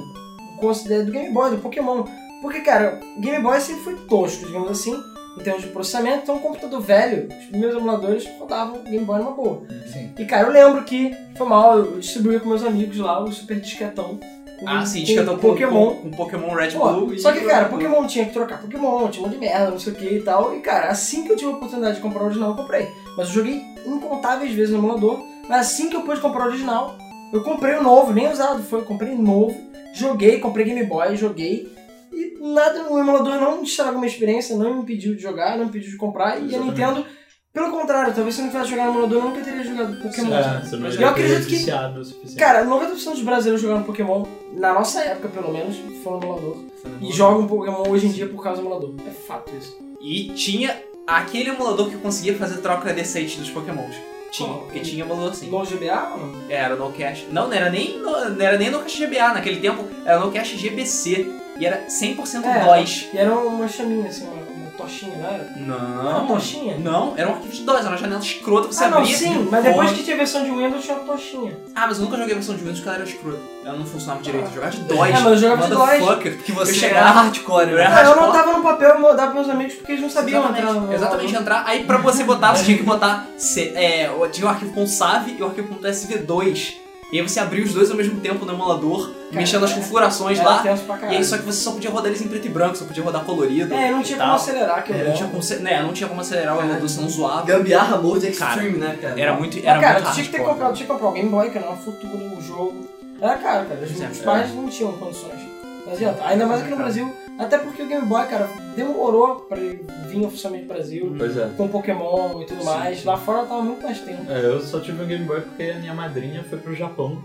considero do Game Boy, do Pokémon. Porque, cara, o Game Boy sempre foi tosco, digamos assim, em termos de processamento. Então, um computador velho, os primeiros emuladores rodavam Game Boy numa boa. Sim. E, cara, eu lembro que foi mal, eu distribuí com meus amigos lá o Super Disquetão. Com- Ah, sim, com discatão com Pokémon. Com, com Pokémon Red Pô, Blue. e- só que, cara, Pokémon tinha que trocar Pokémon, tinha um monte de merda, não sei o que e tal. E, cara, assim que eu tive a oportunidade de comprar o original, eu comprei. Mas eu joguei incontáveis vezes no emulador. Mas assim que eu pude comprar o original, eu comprei o novo, nem usado foi, eu comprei novo, joguei, comprei Game Boy, joguei. E nada, o emulador não estragou minha experiência, não me impediu de jogar, não me impediu de comprar. E a Exatamente. Nintendo, pelo contrário, talvez se eu não tivesse jogado no emulador, eu nunca teria jogado Pokémon. É, você não eu acredito que- o. Cara, 90% dos brasileiros jogaram Pokémon, na nossa época pelo menos, foi no emulador. E jogam Pokémon hoje em dia por causa do emulador. É fato isso. E tinha aquele emulador que conseguia fazer troca decente dos Pokémons. Tinha, Qual? porque tinha emulador assim. No GBA ou não? Era no cache. Não, não era nem no, não era nem no cache GBA. Naquele tempo era no cache GBC. E era 100% É. DOS. E era uma chaminha assim, uma, uma tochinha, não era? Era Não. Não, era um arquivo de DOS, era uma janela escrota, você ah, não, abria. sim, mas depois que tinha a versão de Windows tinha uma tochinha. Ah, mas eu nunca joguei a versão de Windows porque ela era escrota. Ela não funcionava direito. Eu jogava de DOS. É, mas eu jogava de DOS. Motherfucker. Que você Eu era chegava- hardcore, eu né? era Ah, eu não hardcore. tava no papel, eu mandava pros meus amigos porque eles não sabiam entrar Exatamente, no exatamente entrar. Aí pra você botar, você tinha que botar. É, tinha o arquivo com SAV e o arquivo com SV2. E aí você abria os dois ao mesmo tempo no emulador, mexendo nas configurações lá. E aí só que você só podia rodar eles em preto e branco, só podia rodar colorido. É, não tinha como acelerar, que eu É, não, tinha como, né, não tinha como acelerar o emulador, senão zoava. Gambiarra Mode Extreme, né, cara? Era muito. Mas, Era cara, muito tu tinha que ter comprado, tinha que comprar o Game Boy, que era uma fortuna no jogo. Era caro, cara. Os, é, os pais não tinham condições. Não adianta. Ainda mais aqui no Brasil. Até porque o Game Boy, cara, demorou pra ele vir oficialmente pro Brasil. Pois é. Com Pokémon e tudo Sim, mais. sim. Lá fora tava muito mais tempo. É, eu só tive um Game Boy porque a minha madrinha foi pro Japão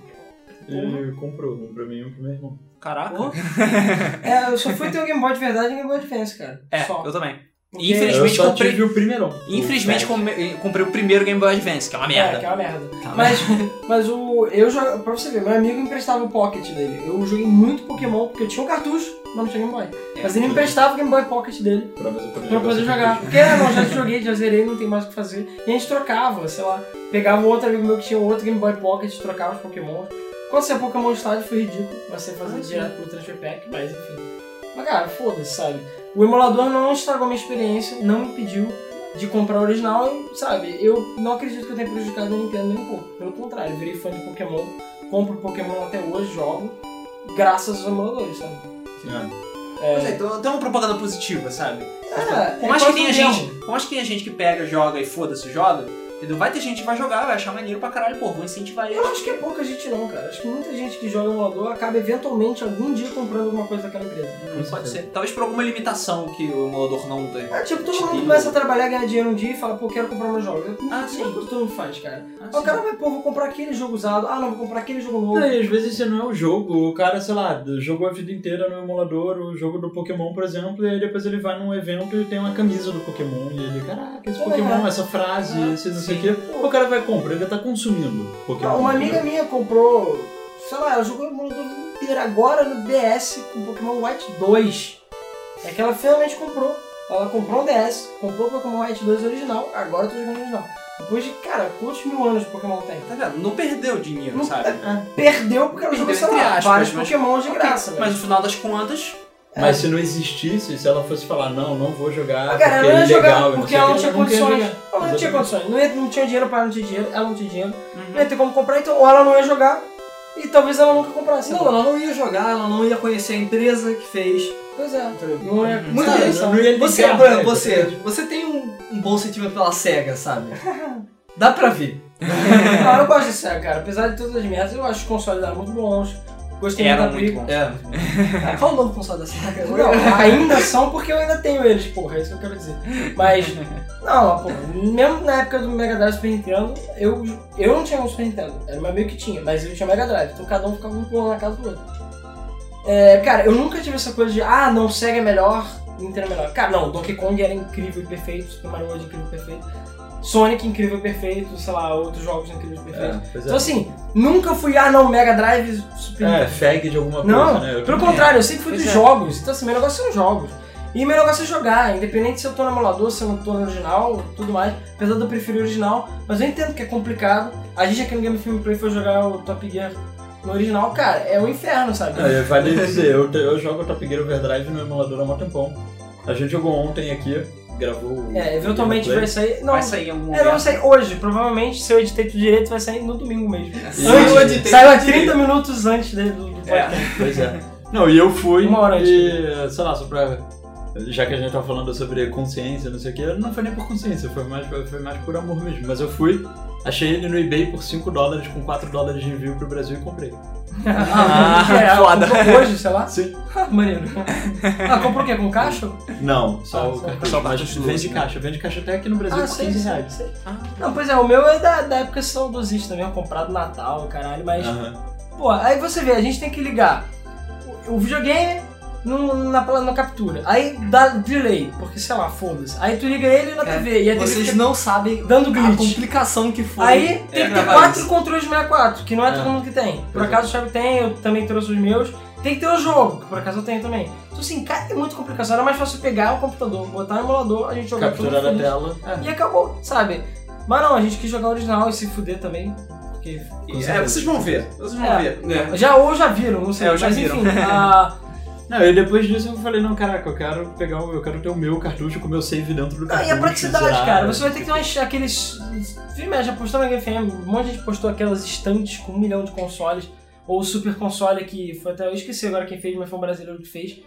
e comprou, um pra mim e um pro meu irmão. Caraca. É, eu só fui ter o Game Boy de verdade e o Game Boy Advance, cara. É, só. eu também. Porque- Infelizmente, eu só comprei- tive o primeirão. Infelizmente o come- comprei o primeiro Game Boy Advance, que é uma merda. É, que é uma merda. Tá Mas, [LAUGHS] mas o. Eu jogo. Pra você ver, meu amigo emprestava o Pocket dele. Eu joguei muito Pokémon, porque eu tinha um cartucho, mas não tinha Game Boy. Mas ele me emprestava o Game Boy Pocket dele Pra você poder poder jogar. Porque, ah, [LAUGHS] não, já joguei, já zerei, não tem mais o que fazer. E a gente trocava, sei lá. Pegava um outro amigo meu que tinha outro Game Boy Pocket, trocava os Pokémon. Quando você é Pokémon Stadium foi ridículo, mas você fazer direto pro Transfer Pack, mas enfim. Mas cara, foda-se, sabe? O emulador não estragou minha experiência, não me impediu de comprar o original e, sabe, eu não acredito que eu tenha prejudicado a Nintendo nem um pouco. Pelo contrário, eu virei fã de Pokémon, compro Pokémon até hoje, jogo, graças aos emuladores, sabe? É. Pois é, então tem uma propaganda positiva, sabe? É, Por é mais que tenha gente, por mais que tenha gente que pega, joga e foda-se, joga, Entendeu? Vai ter gente que vai jogar, vai achar maneiro pra caralho, pô, vou incentivar ele. Eu acho que é pouca gente não, cara. Acho que muita gente que joga emulador acaba eventualmente algum dia comprando alguma coisa daquela empresa. Hum, pode ser. Talvez por alguma limitação que o emulador não tem. É tipo, todo Tipo- mundo começa a trabalhar, ganhar dinheiro um dia e fala, pô, quero comprar meus jogos. Ah, Não sim. é o que todo mundo faz, cara. Ah, Aí o cara vai, pô, vou comprar aquele jogo usado. Ah, não, vou comprar aquele jogo novo. Não, e às vezes esse não é o jogo. O cara, sei lá, jogou a vida inteira no emulador, o jogo do Pokémon, por exemplo, e aí depois ele vai num evento e tem uma camisa do Pokémon. E ele, caraca, esse É. Pokémon, essa frase, esse não sei o quê. O cara vai comprar, ele tá consumindo Pokémon. Uma amiga minha comprou, sei lá, ela jogou o emulador inteiro agora no DS com Pokémon White 2. É que ela finalmente comprou. Ela comprou um DS, comprou o Pokémon White 2 original, agora eu tô jogando o original. Depois de, cara, quantos mil anos o Pokémon tem? Tá vendo? Não perdeu dinheiro, Não- sabe? Perdeu porque ela jogou, sei lá, aspas, vários mas- Pokémon de graça. Mas no final das contas, Mas se não existisse, se ela fosse falar, não, não vou jogar, Ah, cara, porque é ia ilegal, porque o ela não tinha condições. Ela não tinha condições. Não, ia, não tinha dinheiro, para não tinha dinheiro, ela não tinha dinheiro. Não ia ter como comprar, então ou ela não ia jogar e talvez ela nunca comprasse. Não, ela não ia jogar, ela não ia conhecer a empresa que fez. Pois é. Não ia Muita gente- não. não ia Você, ligar, exemplo, né? você, você tem um, um bom sentimento pela SEGA, sabe? [LAUGHS] Dá pra ver. Não, eu gosto de Sega, cara. Apesar de todas as merdas, eu acho os consoles dela muito bons. Gostei Eram muito muito bons. É. Qual o novo console da SEGA? Não, ainda são porque eu ainda tenho eles, porra, é isso que eu quero dizer. Mas, não, pô, mesmo na época do Mega Drive Super Nintendo, eu, eu não tinha um Super Nintendo, era meu amigo que tinha, mas eu tinha Mega Drive, então cada um ficava um pulando na casa do outro. É, cara, eu nunca tive essa coisa de, ah, não, Sega é melhor, Nintendo é melhor. Cara, não, Donkey Kong era incrível e perfeito, Super Mario World incrível e perfeito, Sonic incrível perfeito, sei lá, outros jogos incríveis e perfeitos. É, é. Então assim, nunca fui, ah, não, Mega Drive, Super É, fag de alguma coisa, não, né? Eu pelo contrário, eu sempre fui Pois dos é. jogos. Então, assim, meu negócio são jogos. E meu negócio é jogar, independente se eu tô no emulador, se eu não tô no original, tudo mais. Apesar de eu preferir o original, mas eu entendo que é complicado. A gente aqui no Game Film Play foi jogar o Top Gear no original, cara, é o inferno, sabe? É, vale dizer, eu, eu jogo Top Gear Overdrive no emulador há um tempão. A gente jogou ontem aqui, gravou o É, eventualmente vai sair. Não, Vai sair em algum é, não hoje. Provavelmente, se eu editei tudo direito, vai sair no domingo mesmo. Eu editei Saiu há tudo 30 direito. minutos antes do, do É. podcast. Pois é. Não, e eu fui Uma hora e, sei lá, só pra... Já que a gente tá falando sobre consciência, não sei o que, não foi nem por consciência, foi mais, foi mais por amor mesmo. Mas eu fui, achei ele no eBay por 5 dólares, com 4 dólares de envio pro Brasil e comprei. [LAUGHS] Ah, que é, foda. hoje, sei lá. [LAUGHS] Sim. Ah, maneiro. Ah, comprou o quê? Com caixa? Não, só Ah, o só- mas vende né? caixa, vende caixa até aqui no Brasil Ah, por sei, 15 sei, reais. sei. Ah, Não, pois é, o meu é da, da época saudosista mesmo, comprado no Natal, caralho, mas, Aham. pô, aí você vê, a gente tem que ligar o, o videogame no, na, na captura, aí dá delay, porque sei lá, foda-se, aí tu liga ele na É, TV, e a TV Vocês fica não sabem dando a glitch. complicação que foi. Aí tem que ter quatro isso. controles de 64, que não é, É. todo mundo que tem. Por é. acaso o Thiago tem, eu também trouxe os meus. Tem que ter o jogo, que por acaso eu tenho também. Então assim, cara, é muito complicação. Era mais fácil pegar o computador, botar no emulador, a gente jogar tudo Capturar a tela. E acabou, sabe? Mas não, a gente quis jogar o original e se fuder também. Porque. É, vocês vão ver. Vocês vão É. ver. É. Já ou já viram, não sei. É, já mas viram. enfim, [LAUGHS] a- Não, e depois disso eu falei, não, caraca, eu quero pegar o, eu quero ter o meu cartucho com o meu save dentro do Ah, cartucho. e a praticidade, zerar. cara. Você vai ter que ter umas, aqueles. Filme, já postou na Game FM, um monte de gente postou aquelas estantes com um milhão de consoles. Ou o Super Console que foi até. Eu esqueci agora quem fez, mas foi um brasileiro que fez.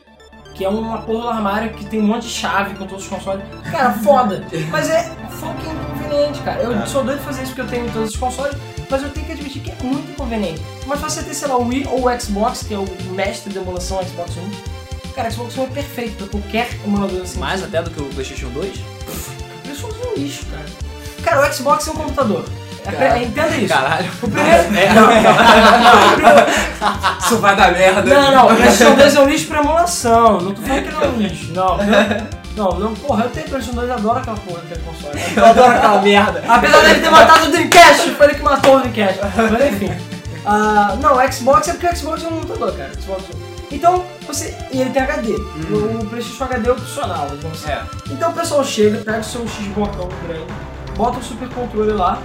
Que é uma porra do armário que tem um monte de chave com todos os consoles. Cara, foda. Mas é fucking inconveniente, cara. Eu É. sou doido de fazer isso porque eu tenho todos os consoles, mas eu tenho que admitir que muito inconveniente. Mas você ter, sei lá, o Wii ou o Xbox, que é o mestre da emulação Xbox One. Cara, Xbox One é perfeito pra qualquer emulador assim. Mais até do que o PlayStation 2? Isso é um lixo, cara. Cara, o Xbox é um computador. É, Cara. Entenda isso. Caralho. O primeiro. [LAUGHS] É. Não, não, não, o Isso vai dar merda. não, não, o PlayStation 2 é um lixo pra emulação. Não tô falando que não é um lixo. Não, não, não, porra, eu tenho PlayStation 2 e adoro aquela porra daquele console. [LAUGHS] Eu adoro aquela merda. Apesar dele ter matado o Dreamcast, foi ele que matou o Dreamcast. Mas enfim. Ah, não, o Xbox é porque o Xbox é um computador, cara. Xbox Então, você. E ele tem HD. O PlayStation HD é opcional, vamos dizer. É. Então o pessoal chega, pega o seu X botão grande, bota o super controle lá,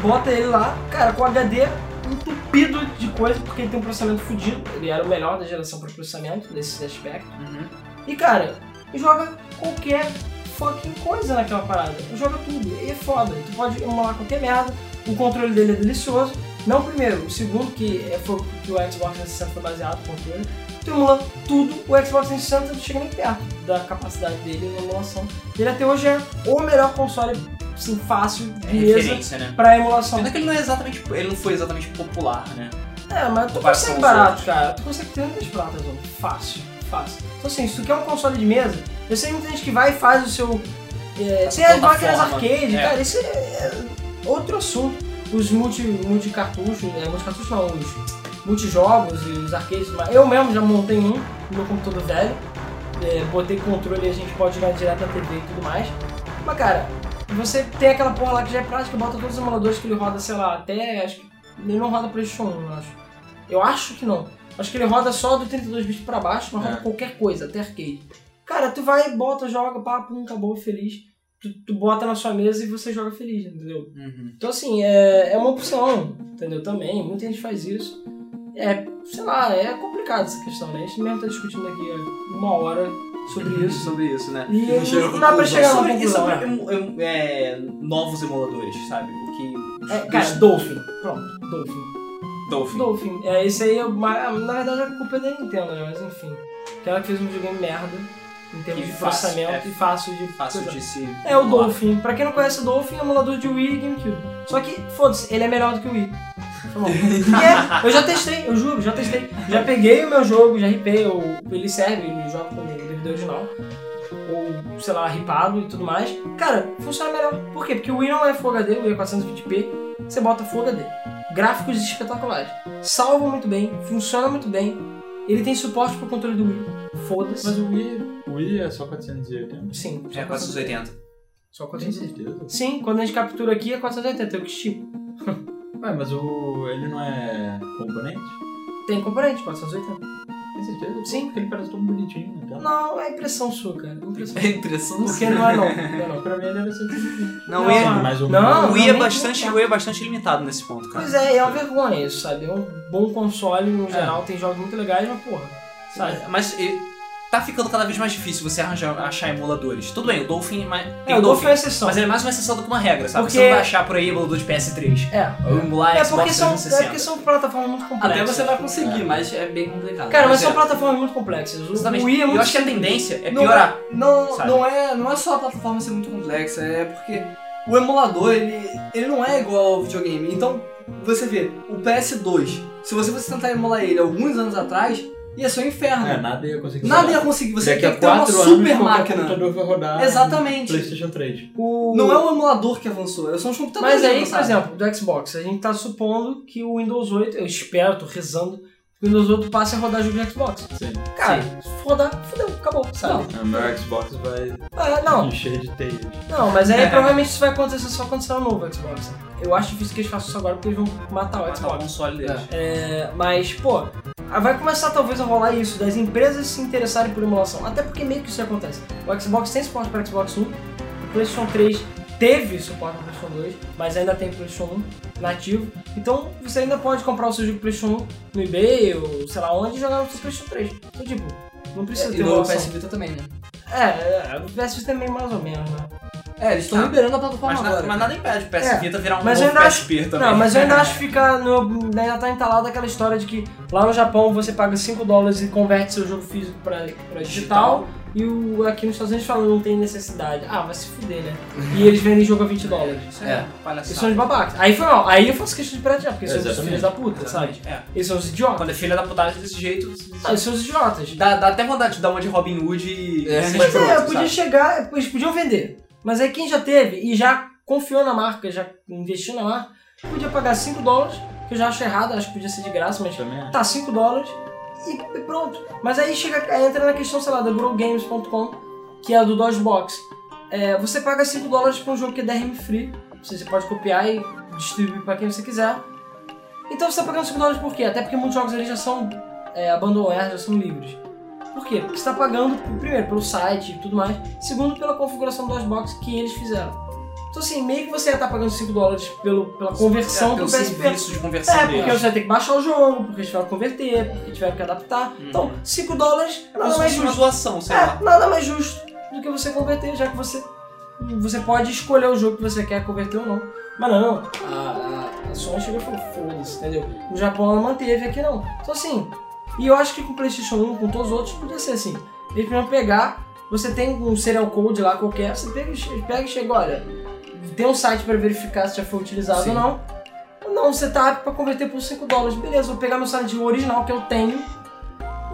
bota ele lá, cara, com HD entupido de coisa, porque ele tem um processamento fodido. Ele era o melhor da geração para processamento desse aspecto. Uhum. E cara, joga qualquer fucking coisa naquela parada. Joga tudo. E é foda. Tu pode emular qualquer merda. O controle dele é delicioso. Não o primeiro, o segundo, que é, foi que o Xbox 360 foi baseado no controle. Tu emula tudo, o Xbox 360 não chega nem perto da capacidade dele na emulação. Ele até hoje é o melhor console assim, fácil É né? pra emulação. Pena que ele não é exatamente. Ele não foi exatamente popular, né? É, mas tu consegue barato, outros. cara. Tu consegue 300 pratas. Fácil, fácil. Então assim, se tu quer um console de mesa, eu sei muita gente que vai e faz o seu... É, tem as máquinas arcade, É. cara, isso é, outro assunto. Os multi, multi-cartuchos, é, multi-cartuchos não, os multijogos e os arcades, mas eu mesmo já montei um no meu computador velho. É, botei controle e a gente pode jogar direto na TV e tudo mais. Mas cara, você tem aquela porra lá que já é prática, bota todos os emuladores que ele roda, sei lá, até acho que ele não roda PlayStation 1, eu acho. Eu acho que não. Acho que ele roda só do 32 bits pra baixo, mas roda É. qualquer coisa, até arcade. Cara, tu vai, bota, joga, pá, pum, acabou, feliz. Tu, tu bota na sua mesa e você joga feliz, entendeu? Uhum. Então assim, é, é uma opção, entendeu? Também, muita gente faz isso. É, sei lá, é complicado essa questão, né? A gente mesmo tá discutindo aqui há uma hora sobre isso. Sobre isso, né? E a não dá pra chegar sobre, e conclusão, sobre né? emu- emu- é, novos emuladores, sabe? O que. É, cara, Dolphin. Pronto, Dolphin. Dolphin. Dolphin. É, isso aí, é uma- na verdade, a culpa é da Nintendo, né? Mas enfim. Que ela fez um videogame merda em termos de fácil, processamento é e fácil de. Fácil coisa. de se. É o. Dolphin. Pra quem não conhece o Dolphin, é um emulador de Wii e GameCube. Só que, foda-se, ele é melhor do que o Wii. É, [LAUGHS] eu já testei, eu juro, já testei. Já peguei o meu jogo, já ripei, eu, ele serve, ele joga com o DVD original. Ou, sei lá, ripado e tudo mais. Cara, funciona melhor. Por quê? Porque o Wii não é Full HD, o Wii é 420p. Você bota Full HD. Gráficos espetaculares. Salva muito bem, funciona muito bem. Ele tem suporte pro controle do Wii. Foda-se. Mas o Wii, o Wii é só 480? Sim, É 480. Só Tem 480. certeza? Sim, quando a gente captura aqui é 480, eu que estipo. Ué, mas o. ele não é componente? Tem componente, 480. Tem certeza? Sim. Porque ele parece tão bonitinho, né? Não, é impressão sua, cara. Impressão. É impressão Porque não é não. [LAUGHS] Não é não. Pra mim ele era 120. Não, Não, é. mais ou Não. O Wii é bastante, o Wii é bastante limitado nesse ponto, cara. Pois é, é uma vergonha isso, sabe? É um bom console no geral, tem jogos muito legais, mas porra. Sabe? Mas e, tá ficando cada vez mais difícil você arranjar, achar emuladores. Tudo bem, o Dolphin é mais- tem É, o Dolphin é exceção. Mas ele é mais uma exceção do que uma regra, sabe? Porque- Você não vai achar por aí emulador de PS3. É. Ou emular É Xbox porque, são, é 360. porque são plataformas muito complexas. Até você vai conseguir, mas é bem complicado. Cara, mas Mas são é. plataformas muito complexas. O Exatamente. Wii é eu muito acho que a tendência é Não piorar. Não, Sabe? não, é, não é só a plataforma ser muito complexa, é porque o emulador, ele, ele não é igual ao videogame. Então, você vê, o PS2, se você fosse tentar emular ele alguns anos atrás, ia ser um inferno. É, nada ia conseguir. Nada rodar. ia conseguir, você Daqui tem a que ter uma 4 anos super máquina. computador vai rodar Exatamente. PlayStation 3. O... Não é o emulador que avançou, são os computadores Mas aí, por exemplo, do Xbox, a gente tá supondo que o Windows 8, eu espero, tô rezando, que o Windows 8 passe a rodar jogo de Xbox. Sim. Cara, se for rodar, fodeu, acabou, sabe? O meu Xbox vai Ah, não, encher de teias. não, mas aí provavelmente isso vai acontecer só quando sair o novo Xbox. Eu acho difícil que eles façam isso agora porque eles vão matar o Matar o Xbox. console deles. É, mas, pô, vai começar talvez a rolar isso, das empresas se interessarem por emulação. Até porque meio que isso acontece. O Xbox tem suporte para Xbox One, o PlayStation 3 teve suporte para PlayStation 2, mas ainda tem PlayStation 1 nativo. Então você ainda pode comprar o seu jogo PlayStation 1 no eBay ou sei lá onde e jogar no seu PlayStation 3. Então, tipo, não precisa E ter no emulação. PS Vita também, né? É, é, o PS Vita também mais ou menos, né? É, eles estão Ah, liberando a plataforma Mas, na- agora. mas nada impede o PS É. Vita virar um Mas novo PSP também. Não, mas eu ainda [LAUGHS] acho que fica no, ainda tá entalada aquela história de que lá no Japão você paga 5 dólares e converte seu jogo físico pra, pra digital, e o, aqui nos Estados Unidos falam não tem necessidade. Ah, vai se fuder, né? E eles vendem jogo a 20 dólares. Isso é, É. Eles palhaçada. são de babacas. Aí foi mal. Aí eu faço questão de piratear, porque eles são os filhos da puta, sabe? Exatamente, é. Eles são os idiotas. Quando é filha da putagem desse jeito, Ah, eles são os idiotas. dá, dá até vontade de dar uma de Robin Hood e É. Mas é, podia sabe? chegar, eles podiam vender. Mas aí quem já teve e já confiou na marca, já investiu na marca, podia pagar 5 dólares, que eu já acho errado, acho que podia ser de graça, mas Também tá 5 dólares e pronto. Mas aí chega, entra na questão, sei lá, da GrowGames.com, que é a do Dodgebox. É, você paga 5 dólares pra um jogo que é DRM free, você pode copiar e distribuir pra quem você quiser. Então você tá pagando 5 dólares por quê? Até porque muitos jogos ali já são é, abandonwares, já são livres. Por quê? Porque você tá pagando, primeiro, pelo site e tudo mais, segundo, pela configuração do Dodgebox que eles fizeram. Então assim, meio que você ia estar pagando 5 dólares pelo, pela conversão é, do pelo PSP. serviço de conversão É, porque você vai ter que baixar o jogo, porque tiveram que converter, porque tiveram que adaptar. Então, 5 dólares É nada se mais justo. doação, sei lá. É, nada mais justo do que você converter, já que você, você pode escolher o jogo que você quer converter ou não. Mas não, a, a, a Sony chegou e falou, foda-se, entendeu? No Japão ela manteve, aqui não. Então assim, e eu acho que com o Playstation 1, com todos os outros, podia ser assim. Eles podiam pegar, você tem um serial code lá qualquer, você pega, e pega e chega, olha, tem um site pra verificar se já foi utilizado Sim. ou não. Não, você tá apto pra converter por 5 dólares. Beleza, vou pegar meu Silent Hill original que eu tenho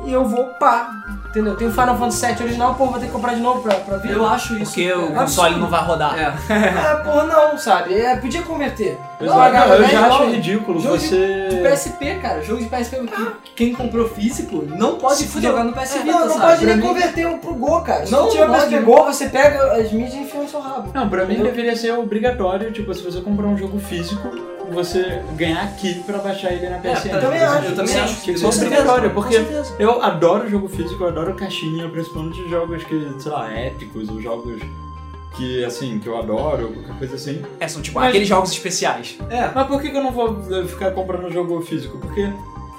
e eu vou pá. Entendeu? Tem o Final Fantasy VII original, pô, vou ter que comprar de novo pra, pra ver. Eu acho isso. Porque o é, console não vai rodar. É. Ah, [LAUGHS] porra, não, sabe? É, podia converter. Pois Não, é, pagar não, eu 10 já acho dólares. ridículo Jogo de- você. De PSP, cara, jogo de PSP, que quem comprou físico não pode Se fudeu. jogar no PS Vita, Não, não sabe? pode Pra nem mim- converter um pro Go, cara. Se Não, não tiver não PSP. Go, você pega as mídias e enfia no seu rabo. Não, pra mim deveria ser obrigatório, tipo, se você comprar um jogo físico, você ganhar aqui pra baixar ele na PSN. também eu acho, Eu também acho. Que ser Com certeza, porque eu adoro jogo físico, eu adoro caixinha, principalmente jogos que, sei lá, épicos ou jogos que, assim, que eu adoro, ou qualquer coisa assim. É, são tipo Mas- aqueles jogos especiais. É. Mas por que, eu não vou eh, ficar comprando jogo físico? Porque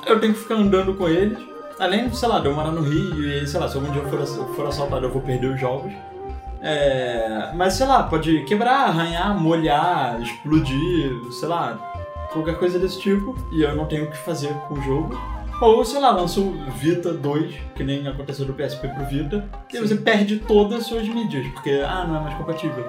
eu tenho que ficar andando com eles. Além, sei lá, de eu morar no Rio e, sei lá, se algum dia eu for, for assaltado eu vou perder os jogos. É, mas, sei lá, pode quebrar, arranhar, molhar, explodir, sei lá, qualquer coisa desse tipo. E eu não tenho o que fazer com o jogo. Ou, sei lá, lança o Vita 2, que nem aconteceu do PSP pro Vita, e você perde todas as suas mídias, porque, ah, não é mais compatível.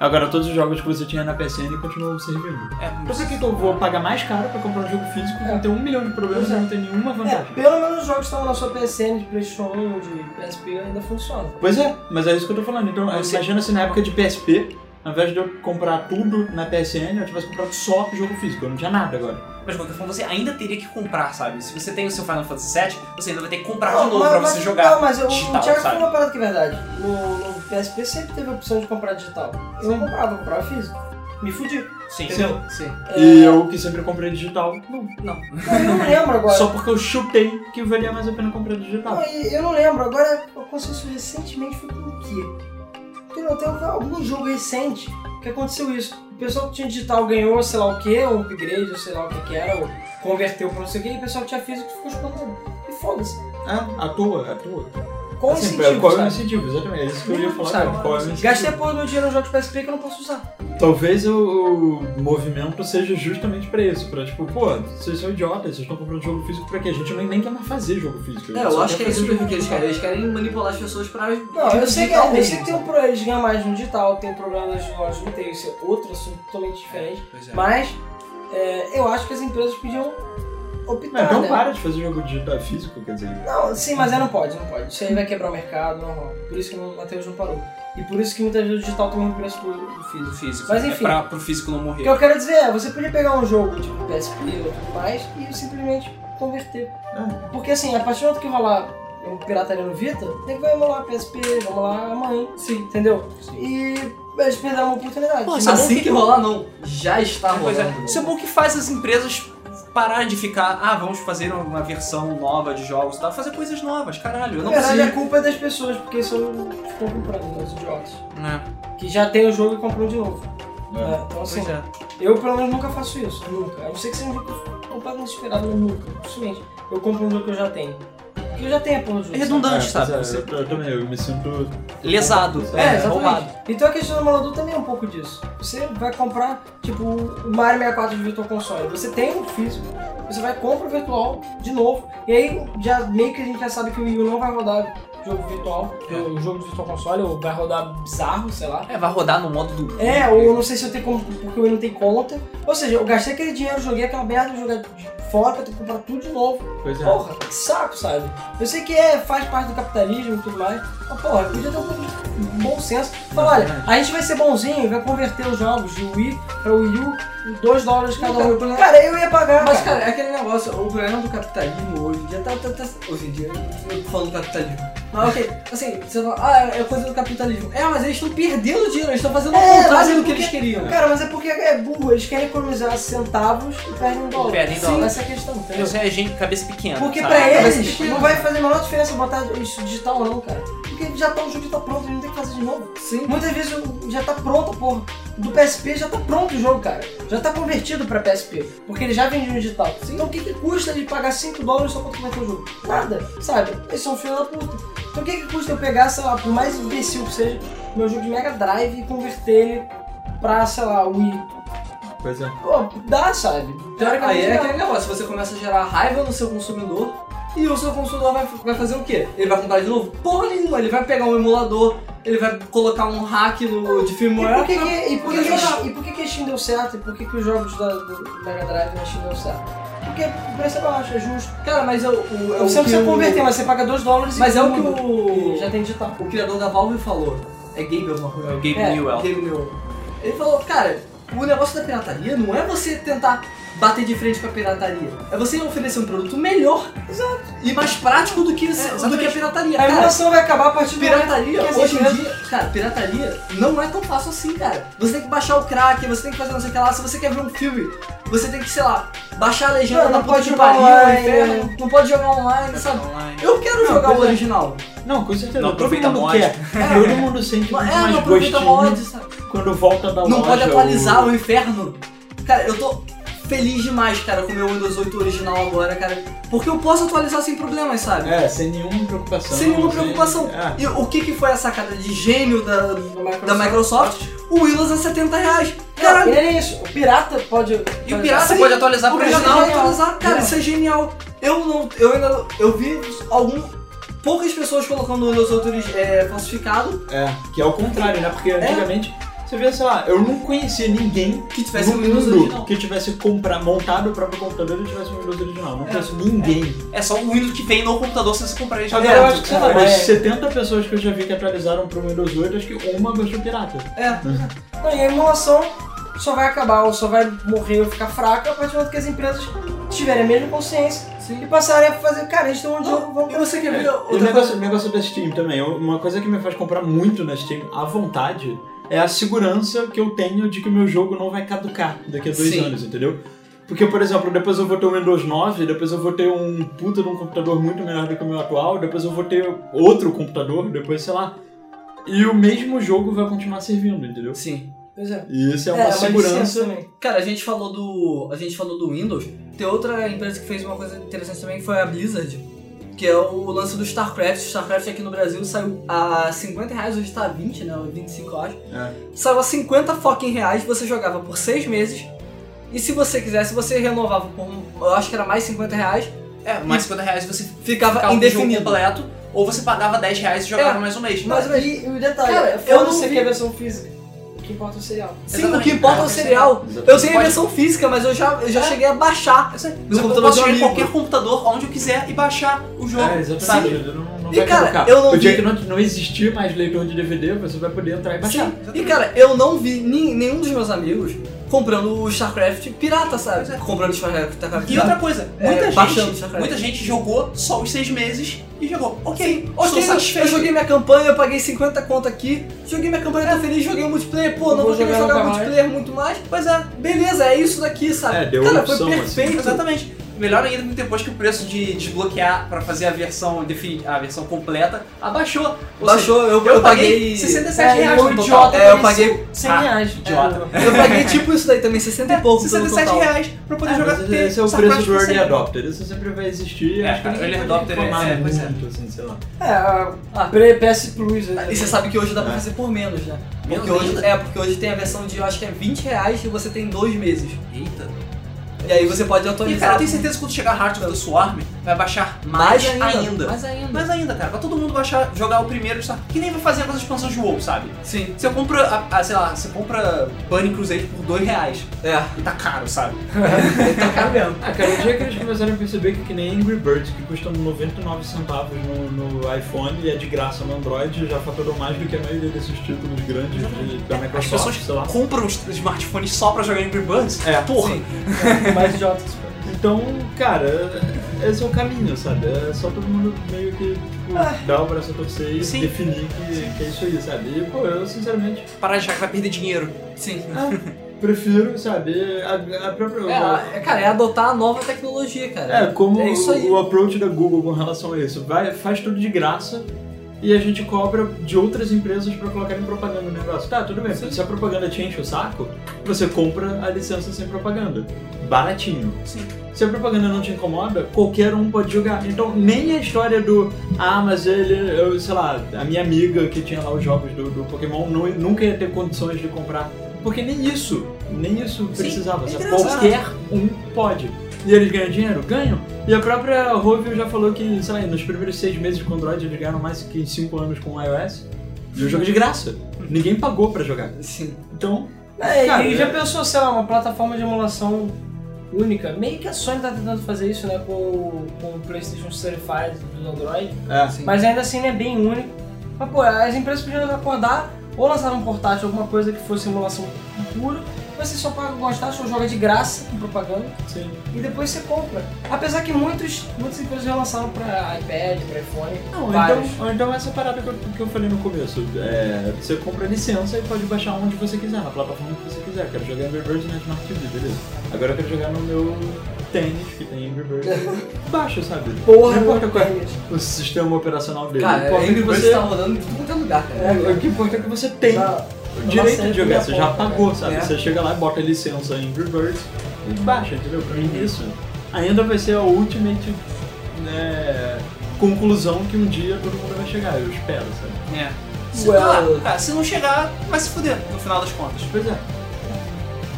Agora todos os jogos que você tinha na PSN continuam servindo. É, Então por que, que eu vou pagar mais caro pra comprar um jogo físico É. e ter um milhão de problemas e não ter nenhuma É, vantagem? pelo menos os jogos que estavam na sua PSN, de PlayStation 1, de PSP ainda funcionam. Pois é, mas é isso que eu tô falando. Então Você- imagina se na época de PSP, ao invés de eu comprar tudo na PSN, eu tivesse comprado só jogo físico. Eu não tinha nada agora. Mas de qualquer forma, você ainda teria que comprar, sabe? Se você tem o seu Final Fantasy VII, você ainda vai ter que comprar Não, de novo mas- pra mas- você jogar. Não, mas eu, o digital, Thiago sabe? falou uma parada que é verdade. No, no PSP sempre teve a opção de comprar digital. Eu não comprava, eu comprava físico. Me fudi. Sim, Entendeu? Sim. E eu que sempre comprei digital, não. Não. Não, eu não lembro agora. Só porque eu chutei que valia mais a pena comprar digital. Não, e eu não lembro, agora eu aconteceu isso recentemente, foi com o quê? Entendeu? Tem algum jogo recente que aconteceu isso. O pessoal que tinha digital ganhou, sei lá o que, um upgrade, ou sei lá o que que era, ou converteu pra não sei o que, e o pessoal que tinha físico ficou explorando. E foda-se. É, à toa, à toa. Qual o Assim, incentivo, qual é o incentivo? Exatamente, é isso que eu ia falar. Sabe? Qual é o incentivo? Gastei porra do meu dinheiro nos jogos PSP que eu não posso usar. Talvez o, o movimento seja justamente pra isso, pra tipo, pô, vocês são idiotas, vocês estão comprando jogo físico pra quê? A gente nem, nem quer mais fazer jogo físico. É, eu acho que é isso jogo que eles querem. Eles querem manipular as pessoas pra. Não, eu sei que, digital eu sei que tem um sabe? pro, eles ganham mais no digital, tem problema das lojas de retail, isso é outro assunto totalmente diferente. É. Mas é, eu acho que as empresas podiam optar, Não, então né? para de fazer jogo digital físico, quer dizer. Não, sim, mas é não pode, não pode. Isso aí vai quebrar o mercado, não rola. Por isso que o Matheus não parou. E por isso que muitas vezes o digital tem um preço do, do físico. Mas É enfim. pra, pro físico não O morrer. que eu quero dizer é, você podia pegar um jogo tipo PSP ou tudo mais e simplesmente converter. É. Porque assim, a partir do momento que rolar um pirataria no Vita, tem que vai emular PSP, vai emular a mãe, Sim. entendeu? Sim. E eles perderam uma oportunidade. Pô, é Assim que- que rolar, não. Já está Pois é. rolando. Isso é bom que faz as empresas pararem de ficar, ah, vamos fazer uma versão nova de jogos e tal. Fazer coisas novas, caralho. Eu Na não verdade, preciso. a culpa é das pessoas, porque são ficam comprando, os idiotas. É, Que já tem o jogo e compram de novo. É. É, então assim, é. eu pelo menos nunca faço isso, nunca. A não ser que seja um jogo completamente esperado, eu nunca. Dificilmente. Eu compro um jogo que eu já tenho. Eu já tenho a porra do jogo. É redundante, É, sabe? é, Você- eu, eu também, eu me sinto. Lesado. É, É, exatamente. roubado. Então a questão do emulador também é um pouco disso. Você vai comprar, tipo, o Mario 64 de Virtual Console. Você tem um físico, você vai compra o virtual de novo. E aí, já meio que a gente já sabe que o Wii U não vai rodar jogo virtual, o jogo de Virtual Console, ou vai rodar bizarro, sei lá. É, vai rodar no modo do. É, ou eu não sei se eu tenho como, porque o Wii não tem conta. Ou seja, eu gastei aquele dinheiro, joguei aquela merda, jogar de fora pra ter que comprar tudo de novo. Pois é. Porra, que saco, sabe? Eu sei que é, faz parte do capitalismo e tudo mais, mas porra, podia ter um pouco de bom senso. Fala, olha, a gente vai ser bonzinho e vai converter os jogos de Wii pra Wii U 2 dólares cada um. o problema- Cara, eu ia pagar, Mas, cara. cara, é aquele negócio, o problema do capitalismo hoje em dia tá. tá, tá hoje em dia, eu tô falando do capitalismo. Mas ok, assim, você fala, ah, é coisa do capitalismo. É, mas eles estão perdendo dinheiro, eles estão fazendo o É, contrário é do que eles queriam. Cara, mas é porque é burro, eles querem economizar centavos e perdem dólar. Perdem Sim, dólar. essa é a questão, entendeu? Isso é gente cabeça pequena. Porque sabe? pra eles não vai fazer a menor diferença botar isso digital ou não, cara. Porque já tá, o jogo já tá pronto, não tem que fazer de novo. Sim. Muitas vezes já tá pronto, porra. Do PSP já tá pronto o jogo, cara. Já tá convertido pra PSP. Porque ele já vende no digital. Então o que, que custa de pagar 5 dólares só pra converter o jogo? Nada, sabe? Eles são filho da puta. Então o que, que custa eu pegar, sei lá, por mais imbecil que seja, meu jogo de Mega Drive e converter ele pra, sei lá, Wii? Pois é. Pô, dá, sabe? Aí é aquele negócio, você começa a gerar raiva no seu consumidor e o seu consumidor vai, vai fazer o quê? Ele vai comprar de novo? Porra nenhuma, ele vai pegar um emulador, ele vai colocar um hack no, de E firmware. por que, que, e por que, que, e por que, que a Steam deu certo? E por que, que os jogos da, do Mega Drive na Steam deu certo? Porque o preço é baixo, é justo. Cara, mas é o, o, é o Você não precisa o- converter, mas você paga 2 dólares e Mas é o que o- E já tem digital. o criador da Valve falou. É Gabe alguma coisa? É o Gabe É, Newell. Gabe Newell. Ele falou, cara, o negócio da pirataria não é você tentar bater de frente com a pirataria. É você oferecer um produto melhor e mais prático do que, do que a pirataria. A Cara, emulação vai acabar a partir do Pirataria, hoje em existe dia, cara, pirataria não é tão fácil assim, cara. Você tem que baixar o crack, você tem que fazer não sei o que lá. Se você quer ver um filme, você tem que, sei lá, baixar a legenda Não, da não puta pode jogar pariu, online, inferno, não pode jogar online, sabe? Online. Eu quero Não, jogar o é. original. Não, com certeza. Não todo aproveita mundo mod. quer. Todo mundo sente muito É, mais não aproveita gostinho mod, sabe? quando volta da loja. Não pode atualizar o- o inferno. Cara, eu tô feliz demais, cara, com o meu Windows 8 original agora, cara. Porque eu posso atualizar sem problemas, sabe? É, sem nenhuma preocupação. Sem nenhuma preocupação. É. E o que, que foi a sacada de gênio da, Microsoft. da Microsoft? O Windows a 70 reais. Cara, Caralho, e nem isso. O pirata pode. E o pirata Sim, pode atualizar o original. atualizar. Cara, isso é genial. Eu não. Eu ainda. Eu vi algum. Poucas pessoas colocando o Windows 8 ori- é, falsificado É, que é o contrário, né? Porque antigamente, você vê, sei lá, eu não conhecia ninguém que tivesse no o Windows original. que tivesse comprar, montado o próprio computador e tivesse um Windows original. Não conheço ninguém. É só o Windows que vem no computador se você comprar ele Agora direto. eu acho que, sei lá, cara, das é- 70 pessoas que eu já vi que atualizaram pro Windows 8, acho que uma baixou pirata. É. Não, e a emulação só vai acabar ou só vai morrer ou ficar fraca a partir do momento que as empresas tiverem a mesma consciência e passarem a fazer. Cara, a gente tem um jogo, vamos E você quer ver É, o outra negócio, coisa? o negócio da Steam também, uma coisa que me faz comprar muito na Steam à vontade é a segurança que eu tenho de que o meu jogo não vai caducar daqui a dois Sim. anos, entendeu? Porque, por exemplo, depois eu vou ter o Windows 9, depois eu vou ter um puta de um computador muito melhor do que o meu atual, depois eu vou ter outro computador, depois sei lá. E o mesmo jogo vai continuar servindo, entendeu? Sim. Pois é. E isso é uma licença segurança. também. Cara, a gente falou do. A gente falou do Windows. Tem outra empresa que fez uma coisa interessante também, que foi a Blizzard. Que é o lance do StarCraft. StarCraft aqui no Brasil saiu a 50 reais, hoje tá a 20, né? 25 eu acho. É. Saiu a 50 fucking reais, você jogava por 6 meses. E se você quisesse, você renovava por. Eu acho que era mais 50 reais. É, mais 50 reais você Ficava ficava indefinido. completo, ou você pagava 10 reais e jogava É. mais um mês. Mas- Mas e, e o detalhe, Cara, é eu não você vi- que é a versão física. O que importa é o serial. Sim, Exatamente. o que importa é o É, cereal. exatamente. Eu tenho a Pode- versão física, mas eu já, eu já cheguei a baixar. Eu sei, No mas eu computador posso um chegar em qualquer computador, onde eu quiser, e baixar o jogo. É, exatamente. Não, não E, cara, caducar. eu não o dia vi- que não, não existir mais leitor de DVD, você vai poder entrar e baixar. Sim. E cara, eu não vi ni- nenhum dos meus amigos comprando o StarCraft pirata, sabe? É. Comprando o StarCraft pirata. E outra coisa, É, muita, baixando gente, muita gente jogou só os seis meses e jogou. Ok, Ok, estou satisfeito. eu joguei minha campanha, eu paguei 50 conto aqui, joguei minha campanha, tô feliz, joguei o multiplayer, pô, não Vou jogar jogar nunca mais. multiplayer muito mais. Pois é, beleza, é isso daqui, sabe? É, deu Cara, opção, foi assim. perfeito. Exatamente. Melhor ainda que depois que o preço de desbloquear pra fazer a versão, a versão completa abaixou. Ou Baixou, eu, seja, eu paguei paguei 67 É, reais o no total. idiota É, eu paguei paguei- 100 Ah, reais. idiota. Eu paguei [LAUGHS] tipo isso daí também, 60 e pouco. pelo 67 total. reais pra poder É, jogar mas ter esse é o preço do Early. Adopter. Isso sempre vai existir. É, acho que Early Adopter é- é, é. muito, assim, sei lá. É, a Ah. Pre- PS Plus. né? E você sabe que hoje dá pra É. fazer por menos, né? Porque hoje, é, porque hoje tem a versão de, eu acho que é 20 reais e você tem dois meses. Eita. E aí você pode E atualizar. cara, eu tenho certeza que quando chegar Heart of the Swarm, vai baixar mais, ainda. Mais ainda. Mais ainda, cara. Vai todo mundo baixar, jogar o primeiro Star Que nem vai fazer com as expansões de WoW, sabe? Sim. Você compra, a, a- sei lá, você compra Bunny Crusade por 2 reais. É. E tá caro, sabe? [LAUGHS] tá caro mesmo. Ah, cara, o dia que eles começaram a perceber que, que nem Angry Birds, que custa 99 centavos no, no iPhone e é de graça no Android, já faturou mais do que a maioria desses títulos grandes de- da As Microsoft, pessoas sei lá. compram os smartphones só pra jogar Angry Birds? É, Porra. Sim. Mais idiota que isso. [LAUGHS] Então, cara, esse é o caminho, sabe? É só todo mundo meio que tipo, dar o braço a torcer e Sim. definir que, que é isso aí, sabe? E, pô, eu sinceramente Parar de achar que vai perder dinheiro. Sim. ah, prefiro, sabe? A, a própria. É, é, cara, é adotar a nova tecnologia, cara. É, como é isso aí. o, o approach da Google com relação a isso. Vai, faz tudo de graça e a gente cobra de outras empresas pra colocarem propaganda no negócio. Tá, tudo bem. Se a propaganda te enche o saco, você compra a licença sem propaganda. Baratinho. Sim. Se a propaganda não te incomoda, qualquer um pode jogar. Então, nem a história do. Ah, mas ele. Eu, sei lá, a minha amiga que tinha lá os jogos do, do Pokémon nu- nunca ia ter condições de comprar. Porque nem isso. Nem isso Sim, precisava. é. Qualquer um pode. E eles ganham dinheiro? Ganham. E a própria Rovio já falou que, sei lá, nos primeiros seis meses com Android eles ganharam mais que cinco anos com iOS. E um jogo de graça. Ninguém pagou pra jogar. Sim. Então, É, Cara, e já é- pensou, sei lá, uma plataforma de emulação única? Meio que a Sony tá tentando fazer isso, né, com, o- com o PlayStation Certified do Android. é. Sim. Mas ainda assim não é bem único. Mas, pô, as empresas podiam acordar ou lançar um portátil, alguma coisa que fosse emulação pura, você só paga gostar, só joga de graça com propaganda Sim. e depois você compra. Apesar que muitos, muitas empresas já lançaram pra iPad, pra iPhone, Não, vários. então, ou então essa parada que eu, que eu falei no começo. É, você compra a licença e pode baixar onde você quiser, na plataforma que você quiser. Quero jogar Angry Birds na Smart TV, beleza. Agora eu quero jogar no meu tênis, que tem Angry. [LAUGHS] Baixa, sabe? Porra, não importa qual é o sistema operacional dele. Cara, Angry que você... tá rodando em quanto é lugar, cara. É, o que importa é que você tem Tá. O direito de jogar, você já pagou, sabe? É. Você chega lá e bota a licença em Angry Birds e baixa, entendeu? Pra mim isso ainda vai ser a ultimate né, conclusão que um dia todo mundo vai chegar, eu espero, sabe? É. Se, Well. claro, cara, se não chegar, vai se fuder no final das contas. Pois é.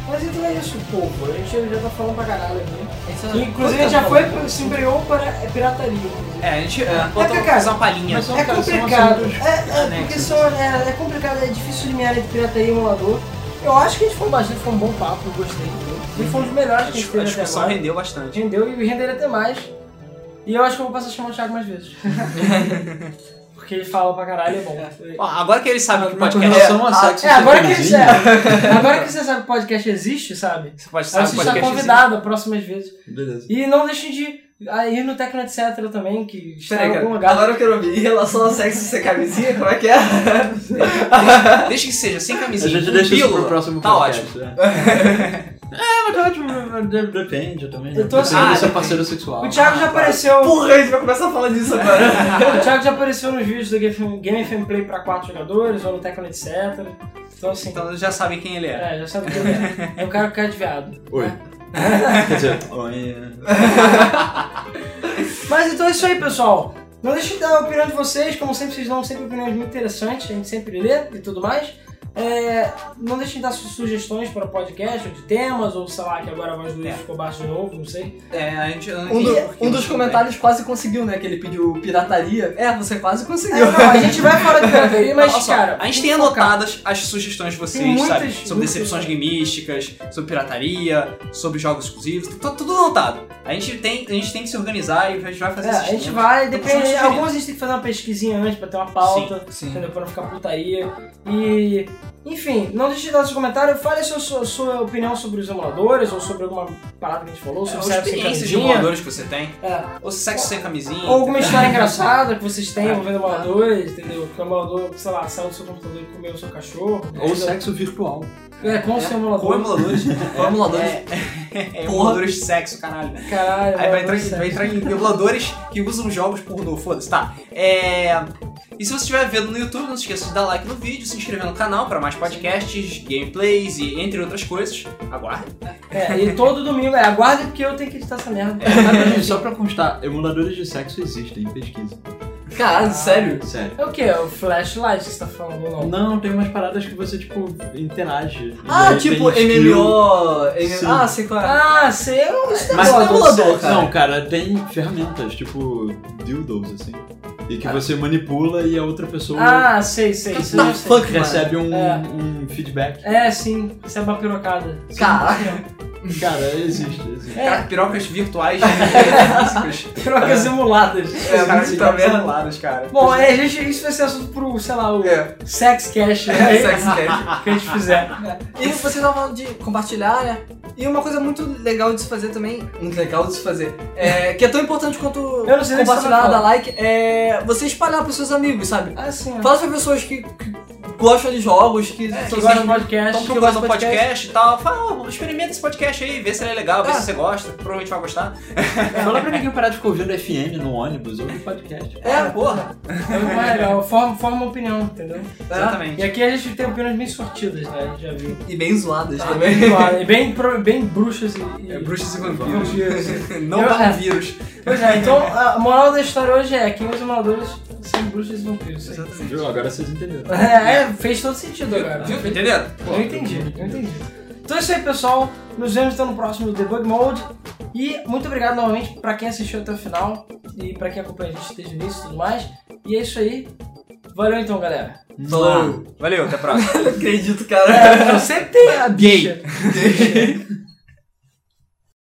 Mas então é isso, povo. A gente já tá falando pra caralho aqui. Isso é- Inclusive a gente já foi, se embreou para é pirataria. É, a gente É. botou É uma palhinha. mas É são complicado. É, é, porque são, é, é complicado, é difícil limiar entre pirataria e emulador. Eu acho que a gente foi bastante, foi um bom papo, eu gostei. entendeu? E foi um dos melhores que a gente dis- a discussão agora. rendeu bastante. Rendeu e renderia até mais. E eu acho que eu vou passar a chamar o Thiago mais [LAUGHS] vezes. [LAUGHS] Porque ele fala pra caralho, é bom. Ó, agora que ele sabe que o Mas com podcast relação a Ah, sexo é, agora que, camisinha, [LAUGHS] é, agora que você sabe que o podcast existe, sabe? Você pode saber você está convidado a próximas vezes. Beleza. E não deixem de ir no Tecno Etc também, que está Peraí, em algum lugar. agora eu quero ouvir. Em relação ao sexo sem camisinha, como é que é? Deixa, [LAUGHS] deixa que seja, sem A camisinha. gente com deixa isso pro próximo Tá podcast. ótimo. É. [LAUGHS] é, mas tá ótimo. de- Depende também. Eu tô Depende assim- do seu parceiro sexual. O Thiago já apareceu. Porra, a gente vai começar a falar disso agora. [LAUGHS] O Thiago já apareceu nos vídeos do Game, Game FM Play pra 4 jogadores, ou no Tecno Etc. Então assim, Então já sabem quem ele é. é, já sabe que ele é. É um cara com cara de viado. Oi. né? Quer dizer, [LAUGHS] oi. [LAUGHS] Mas então é isso aí, pessoal. Não deixem de dar a opinião de vocês, como sempre vocês dão sempre opiniões muito interessantes, a gente sempre lê e tudo mais. É, não deixem de dar su- sugestões para o podcast, ou de temas, ou sei lá, que agora a voz do Luiz É. ficou baixo de novo, não sei. É, a gente. Um, do- um dos comentários quase conseguiu, né? Que ele pediu pirataria. É, você quase É, conseguiu. não, a gente vai falar de pirataria, mas, Olha só, cara. a gente tem focar. anotadas as sugestões de vocês, muitas- sabe? Sobre muitas- decepções gamísticas, sobre pirataria, sobre jogos exclusivos, tá tudo anotado. A gente tem, a gente tem que se organizar e a gente vai fazer É, a gente temas. vai, Então, depende. Alguns a gente tem que fazer uma pesquisinha antes pra ter uma pauta, Sim. entendeu? Pra não ficar putaria. E. Enfim, não deixe de dar seu comentário, fale a sua, sua, sua opinião sobre os emuladores, ou sobre alguma parada que a gente falou, É, sobre ou sexo sem experiências de camisinha. emuladores que você tem, É. ou sexo sem camisinha. Ou alguma história [LAUGHS] engraçada que vocês têm É. envolvendo emuladores, entendeu? Que o emulador, sei lá, saiu do seu computador e comeu o seu cachorro. Ou entendeu? sexo virtual. É, com o seu emulador. Ou emuladores. [LAUGHS] Ou emuladores. É, é, emuladores de sexo, caralho. Caralho, Aí vai entrar, de vai entrar em emuladores que usam jogos pornô, foda-se, tá. É... E se você estiver vendo no YouTube, não se esqueça de dar like no vídeo, se inscrever no canal para mais podcasts, gameplays e entre outras coisas. Aguarde. É, e todo domingo, é, aguarde porque eu tenho que editar essa merda. Só pra constar, emuladores de sexo existem, pesquisa. Caralho, sério? Sério. É o que? É o flashlight que você tá falando ou não? Não, tem umas paradas que você, tipo, interage. Ah, tipo. MMO. Sim. Ah, sei qual é. Ah, sei, Mas é emulador, cara. Não, cara, tem ferramentas, tipo, dildos, assim. E que você manipula e a outra pessoa Ah, sei, sei, isso sei. Fuck, mano. recebe um, É. um feedback. É, sim, isso é uma pirocada. Caraca. Cara, existe, existe. É. Cara, pirocas virtuais. [LAUGHS] Pirocas emuladas. É, cara, muito pirocas cara. Bom, é, a gente, isso vai ser assunto pro, sei lá, o É. Sex Cash né? [LAUGHS] Sex Cash. que a gente fizer. E vocês estavam falando de compartilhar, né? E uma coisa muito legal de se fazer também, muito legal de se fazer, é, que é tão importante quanto compartilhar, dar like, é você espalhar pros seus amigos, sabe? Ah, sim. ó. Fala pra pessoas que, que gostam de jogos, que, É, que Gosta de sendo- podcast. Estão procurando um de podcast e tal. Fala, "Ô, experimenta esse podcast aí, vê se ele é legal, vê É. se você gosta. Provavelmente vai gostar. [LAUGHS] Fala pra ninguém parar de ficar ouvindo FM no ônibus ou no podcast. É, porra. É muito mais legal. Forma, forma uma opinião, entendeu? E Exatamente. aqui a gente tem opiniões bem sortidas, né? A gente já viu. E bem zoadas Tá, também. bem. E bem, bem bruxas e. e- É, bruxas e vampiros. vampiros. [LAUGHS] Não é. um vírus. Pois é, então a moral da história hoje é que os emuladores são bruxas e vampiros. Exatamente. Viu? Agora vocês entenderam. É, é, fez todo sentido agora. Viu? Entenderam? Eu entendi, eu entendi. Então é isso aí, pessoal. Nos vemos então no próximo Debug Mode. E muito obrigado novamente pra quem assistiu até o final e pra quem acompanha a gente desde o início e tudo mais. E é isso aí. Valeu então, galera. Falou. Valeu, até a próxima. Não [LAUGHS] acredito, cara. É, eu sempre tenho a Gay. bicha. [LAUGHS]